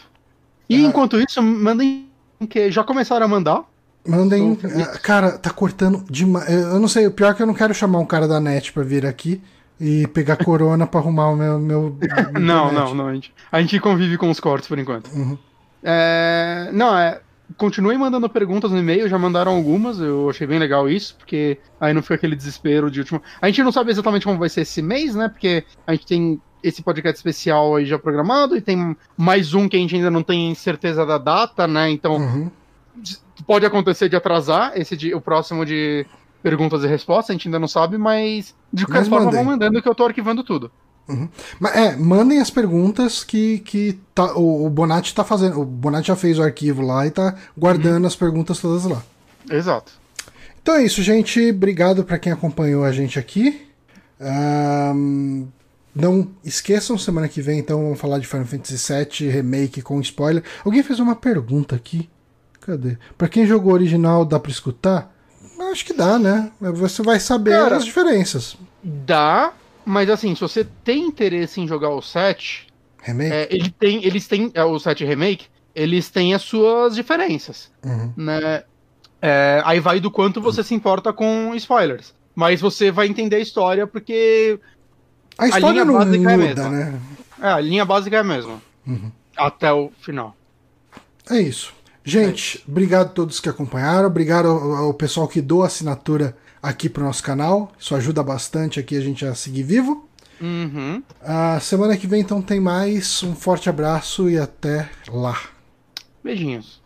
E Ah. enquanto isso, mandem que já começaram a mandar. Mandem. Ah, cara, tá cortando demais. Eu não sei, o pior é que eu não quero chamar um cara da net pra vir aqui e pegar corona pra arrumar o meu. meu Não, não, não. A gente, a gente convive com os cortes por enquanto. É, não, é. Continuem mandando perguntas no e-mail, já mandaram algumas, eu achei bem legal isso, porque aí não fica aquele desespero de último. A gente não sabe exatamente como vai ser esse mês, né? Porque a gente tem esse podcast especial aí já programado e tem mais um que a gente ainda não tem certeza da data, né? Então Uhum. pode acontecer de atrasar esse de, o próximo de perguntas e respostas, a gente ainda não sabe, mas de qualquer Mas forma mandem. vão mandando que eu tô arquivando tudo. Mas é, mandem as perguntas que, que tá, o, o Bonatti tá fazendo. O Bonatti já fez o arquivo lá e tá guardando as perguntas todas lá. Exato. Então é isso, gente. Obrigado para quem acompanhou a gente aqui. Ahn, não esqueçam, semana que vem, então, vamos falar de Final Fantasy VII Remake com spoiler. Alguém fez uma pergunta aqui. Cadê? Pra quem jogou o original, dá pra escutar? Acho que dá, né? Você vai saber Cara, as diferenças. Dá, mas assim, se você tem interesse em jogar o 7, Remake? é, ele tem, eles têm. é, o 7 Remake, eles têm as suas diferenças. Uhum. Né? É, aí vai do quanto você se importa com spoilers. Mas você vai entender a história porque A história não é a muda, mesma. né? é, a linha básica é a mesma. Uhum. Até o final. É isso. Gente, obrigado a todos que acompanharam. Obrigado ao, ao pessoal que doa assinatura aqui pro nosso canal. Isso ajuda bastante aqui a gente a seguir vivo. Uhum. A semana que vem então tem mais. Um forte abraço e até lá. Beijinhos.